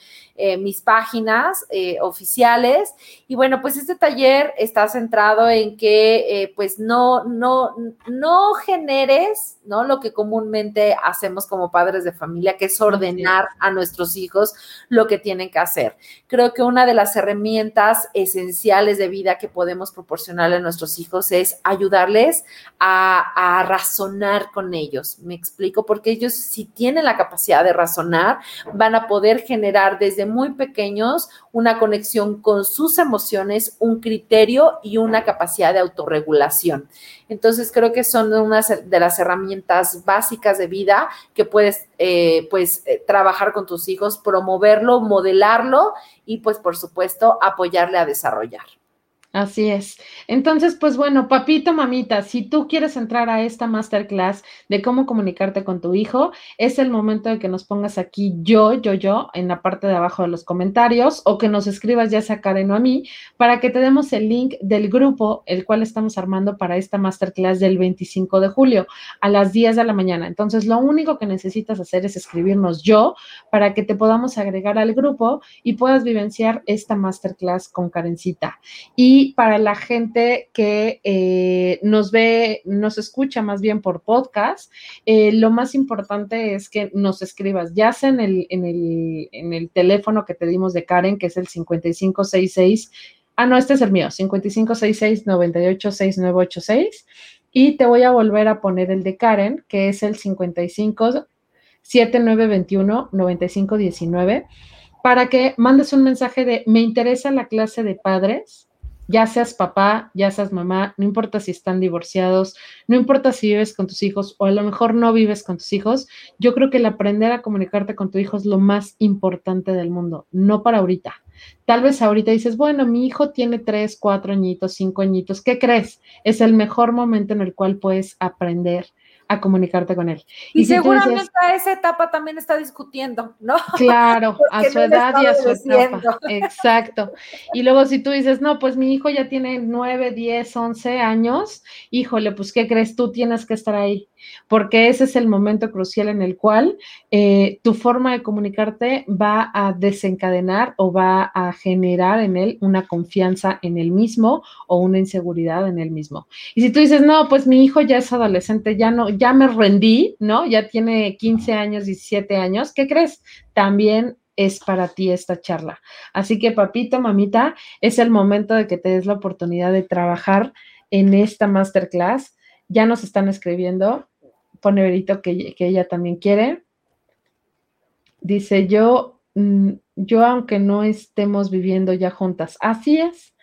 Speaker 4: mis páginas oficiales. Y bueno, pues este taller está centrado en que, pues no no, no, no generes, ¿no? Lo que comúnmente hacemos como padres de familia, que es ordenar a nuestros hijos lo que tienen que hacer. Creo que una de las herramientas esenciales de vida que podemos proporcionarle a nuestros hijos es ayudarles a, a razonar con ellos. Me explico, porque ellos si tienen la capacidad de razonar, van a poder generar desde muy pequeños una conexión con sus emociones, un criterio y una capacidad de autorregulación. Entonces, creo que son unas de las herramientas básicas de vida que puedes, eh, pues, eh, trabajar con tus hijos, promoverlo, modelarlo y, pues, por supuesto, apoyarle a desarrollar.
Speaker 2: Así es. Entonces, pues bueno, papito, mamita, si tú quieres entrar a esta masterclass de cómo comunicarte con tu hijo, es el momento de que nos pongas aquí yo, yo, yo, en la parte de abajo de los comentarios o que nos escribas ya sea a Karen o a mí para que te demos el link del grupo, el cual estamos armando para esta masterclass del 25 de julio a las 10 de la mañana. Entonces, lo único que necesitas hacer es escribirnos yo para que te podamos agregar al grupo y puedas vivenciar esta masterclass con Karencita. Y para la gente que eh, nos ve, nos escucha más bien por podcast, eh, lo más importante es que nos escribas, ya sea en el, en el, en el teléfono que te dimos de Karen, que es el 5566. Ah, no, este es el mío, 5566-986986. Y te voy a volver a poner el de Karen, que es el 55 7921 9519, para que mandes un mensaje de me interesa la clase de padres ya seas papá, ya seas mamá, no importa si están divorciados, no importa si vives con tus hijos o a lo mejor no vives con tus hijos, yo creo que el aprender a comunicarte con tu hijo es lo más importante del mundo, no para ahorita. Tal vez ahorita dices, bueno, mi hijo tiene tres, cuatro añitos, cinco añitos, ¿qué crees? Es el mejor momento en el cual puedes aprender a comunicarte con él.
Speaker 4: Y, seguramente a esa etapa también está discutiendo, ¿no?
Speaker 2: Claro, a su edad y a su etapa. Exacto. Y luego si tú dices, no, pues mi hijo ya tiene nueve, diez, once años, híjole, pues ¿qué crees? Tú tienes que estar ahí porque ese es el momento crucial en el cual eh, tu forma de comunicarte va a desencadenar o va a generar en él una confianza en él mismo o una inseguridad en él mismo. Y si tú dices, no, pues mi hijo ya es adolescente, ya no, ya me rendí, ¿no? Ya tiene 15 años, 17 años, ¿qué crees? También es para ti esta charla. Así que, papito, mamita, es el momento de que te des la oportunidad de trabajar en esta masterclass ya nos están escribiendo, pone Verito que, ella también quiere. Dice, yo, mm, yo aunque no estemos viviendo ya juntas, así es.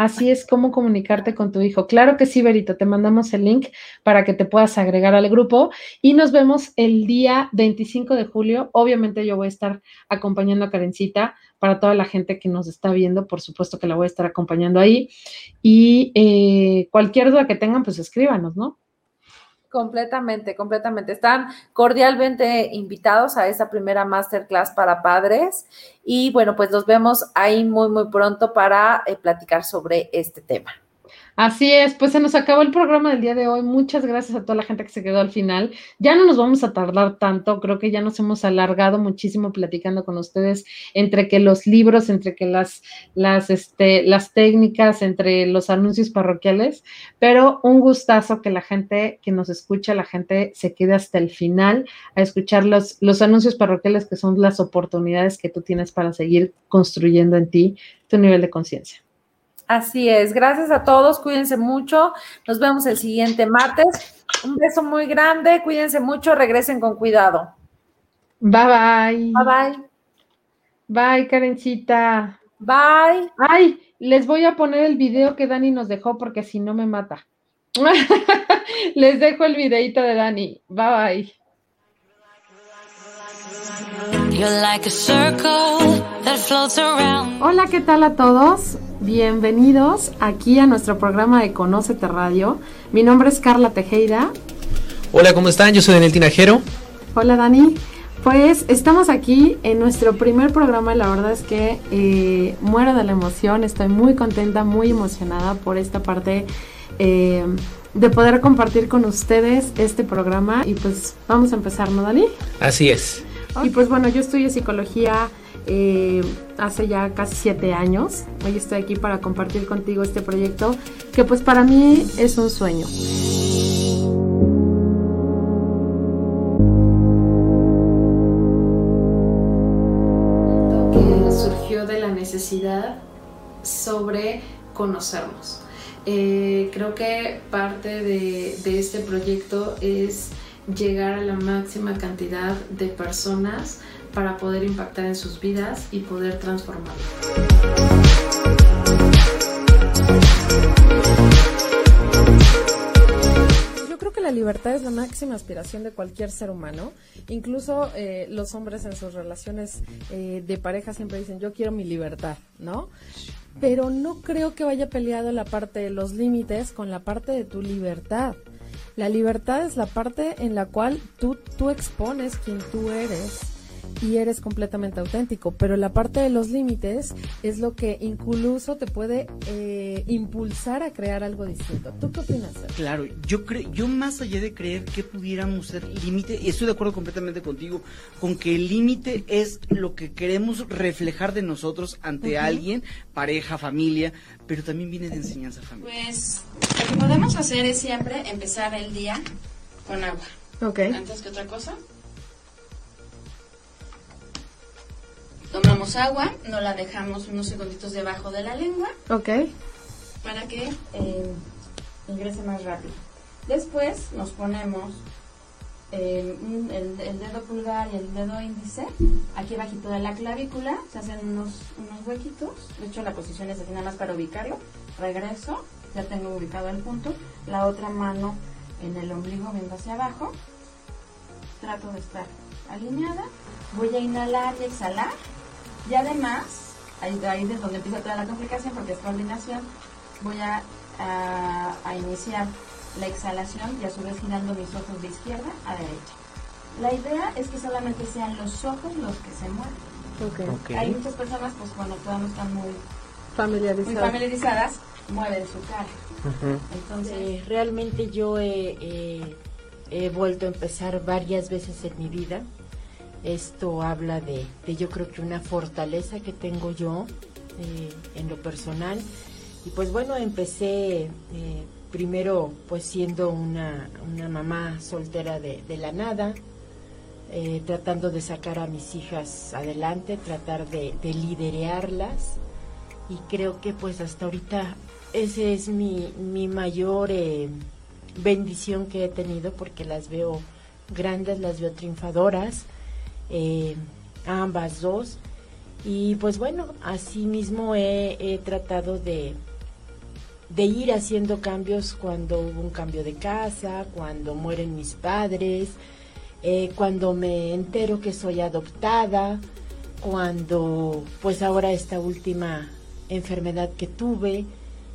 Speaker 2: Así es como comunicarte con tu hijo. Claro que sí, Verito, te mandamos el link para que te puedas agregar al grupo y nos vemos el día 25 de julio. Obviamente yo voy a estar acompañando a Karencita para toda la gente que nos está viendo, por supuesto que la voy a estar acompañando ahí. Y eh, cualquier duda que tengan, pues escríbanos, ¿no?
Speaker 4: Completamente, completamente. Están cordialmente invitados a esta primera masterclass para padres y bueno, pues nos vemos ahí muy, muy pronto para eh, platicar sobre este tema.
Speaker 2: Así es, pues se nos acabó el programa del día de hoy. Muchas gracias a toda la gente que se quedó al final. Ya no nos vamos a tardar tanto, creo que ya nos hemos alargado muchísimo platicando con ustedes entre que los libros, entre que las, las, este, las técnicas, entre los anuncios parroquiales, pero un gustazo que la gente que nos escucha, la gente se quede hasta el final a escuchar los, los anuncios parroquiales que son las oportunidades que tú tienes para seguir construyendo en ti tu nivel de conciencia.
Speaker 4: Así es. Gracias a todos. Cuídense mucho. Nos vemos el siguiente martes. Un beso muy grande. Cuídense mucho. Regresen con cuidado.
Speaker 2: Bye bye.
Speaker 4: Bye bye.
Speaker 2: Bye, Karencita.
Speaker 4: Bye.
Speaker 2: Ay, les voy a poner el video que Dani nos dejó porque si no me mata. les dejo el videito de Dani. Bye bye. Hola, ¿qué tal a todos? Bienvenidos aquí a nuestro programa de Conócete Radio. Mi nombre es Carla Tejeda.
Speaker 6: Hola, ¿cómo están? Yo soy Daniel Tinajero.
Speaker 2: Hola, Dani. Pues estamos aquí en nuestro primer programa. La verdad es que eh, muero de la emoción. Estoy muy contenta, muy emocionada por esta parte eh, de poder compartir con ustedes este programa. Y pues vamos a empezar, ¿no, Dani?
Speaker 6: Así es.
Speaker 2: Y pues bueno, yo estudio psicología eh, hace ya casi siete años. Hoy estoy aquí para compartir contigo este proyecto que pues para mí es un sueño.
Speaker 7: que surgió de la necesidad sobre conocernos. Eh, creo que parte de, de este proyecto es llegar a la máxima cantidad de personas para poder impactar en sus vidas y poder transformarlas.
Speaker 2: Yo creo que la libertad es la máxima aspiración de cualquier ser humano. Incluso eh, los hombres en sus relaciones eh, de pareja siempre dicen, yo quiero mi libertad, ¿no? Pero no creo que vaya peleado la parte de los límites con la parte de tu libertad. La libertad es la parte en la cual tú, tú expones quien tú eres y eres completamente auténtico, pero la parte de los límites es lo que incluso te puede eh, impulsar a crear algo distinto. ¿Tú qué opinas? Sergio?
Speaker 8: Claro, yo creo, yo más allá de creer que pudiéramos ser límite, y estoy de acuerdo completamente contigo, con que el límite es lo que queremos reflejar de nosotros ante alguien, pareja, familia, pero también viene de enseñanza familiar.
Speaker 9: Pues lo que podemos hacer es siempre empezar el día con agua.
Speaker 2: Ok,
Speaker 9: Antes que otra cosa. Tomamos agua, no la dejamos unos segunditos debajo de la lengua
Speaker 2: ok,
Speaker 9: para que eh, ingrese más rápido. Después nos ponemos eh, el dedo pulgar y el dedo índice aquí bajito de la clavícula, se hacen unos, unos huequitos. De hecho, la posición es así nada más para ubicarlo. Regreso, ya tengo ubicado el punto. La otra mano en el ombligo viendo hacia abajo. Trato de estar alineada. Voy a inhalar y exhalar. Y además, ahí, ahí es donde empieza toda la complicación porque es coordinación. Voy a, a- a iniciar la exhalación y a su vez girando mis ojos de izquierda a derecha. La idea es que solamente sean los ojos los que se mueven.
Speaker 2: ok.
Speaker 9: Hay muchas personas, pues cuando todavía no están muy, muy
Speaker 2: Familiarizado.
Speaker 9: familiarizadas, mueven su cara. Entonces,
Speaker 10: Eh, realmente yo he, he- he vuelto a empezar varias veces en mi vida. Esto habla de, de yo creo que una fortaleza que tengo yo eh, en lo personal. Y pues bueno, empecé eh, primero pues siendo una, una mamá soltera de, de la nada, eh, tratando de sacar a mis hijas adelante, tratar de, de liderearlas. Y creo que pues hasta ahorita ese es mi, mi mayor eh, bendición que he tenido porque las veo grandes, las veo triunfadoras, eh, ambas dos. Y pues bueno, así mismo he, he tratado de, de ir haciendo cambios cuando hubo un cambio de casa, cuando mueren mis padres, eh, cuando me entero que soy adoptada, cuando pues ahora esta última enfermedad que tuve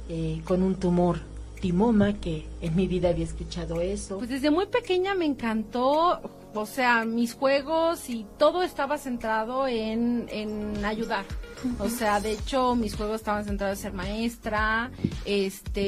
Speaker 10: eh, con un tumor timoma que en mi vida había escuchado eso.
Speaker 11: Pues desde muy pequeña me encantó, o sea, mis juegos y todo estaba centrado en, en ayudar. O sea, de hecho, mis juegos estaban centrados en ser maestra, este,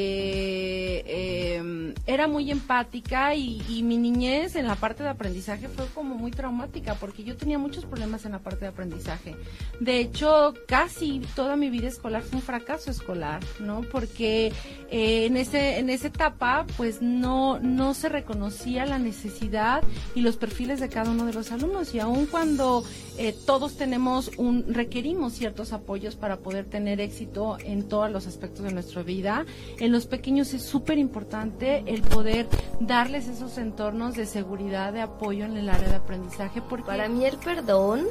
Speaker 11: em, era muy empática y, mi niñez en la parte de aprendizaje fue como muy traumática porque yo tenía muchos problemas en la parte de aprendizaje. De hecho, casi toda mi vida escolar fue un fracaso escolar, ¿no? Porque eh, en ese en esa etapa, pues no no se reconocía la necesidad y los perfiles de cada uno de los alumnos y aun cuando eh, todos tenemos un requerimos ciertos apoyos para poder tener éxito en todos los aspectos de nuestra vida, en los pequeños es súper importante el poder darles esos entornos de seguridad, de apoyo en el área de aprendizaje, porque
Speaker 12: Para mí el perdón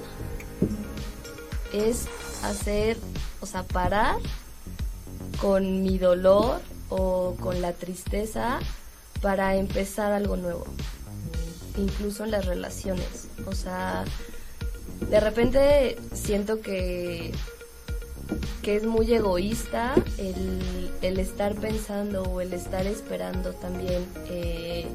Speaker 12: es hacer, o sea, parar con mi dolor o con la tristeza para empezar algo nuevo, incluso en las relaciones. O sea, de repente siento que, que es muy egoísta el, el estar pensando o el estar esperando también eh,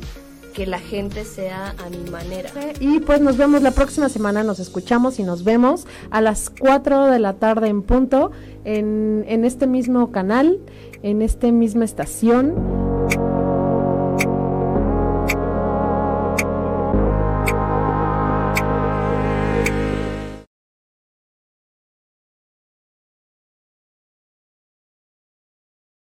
Speaker 12: que la gente sea a mi manera.
Speaker 2: Y pues nos vemos la próxima semana, nos escuchamos y nos vemos a las 4 de la tarde en punto en, en este mismo canal, en esta misma estación.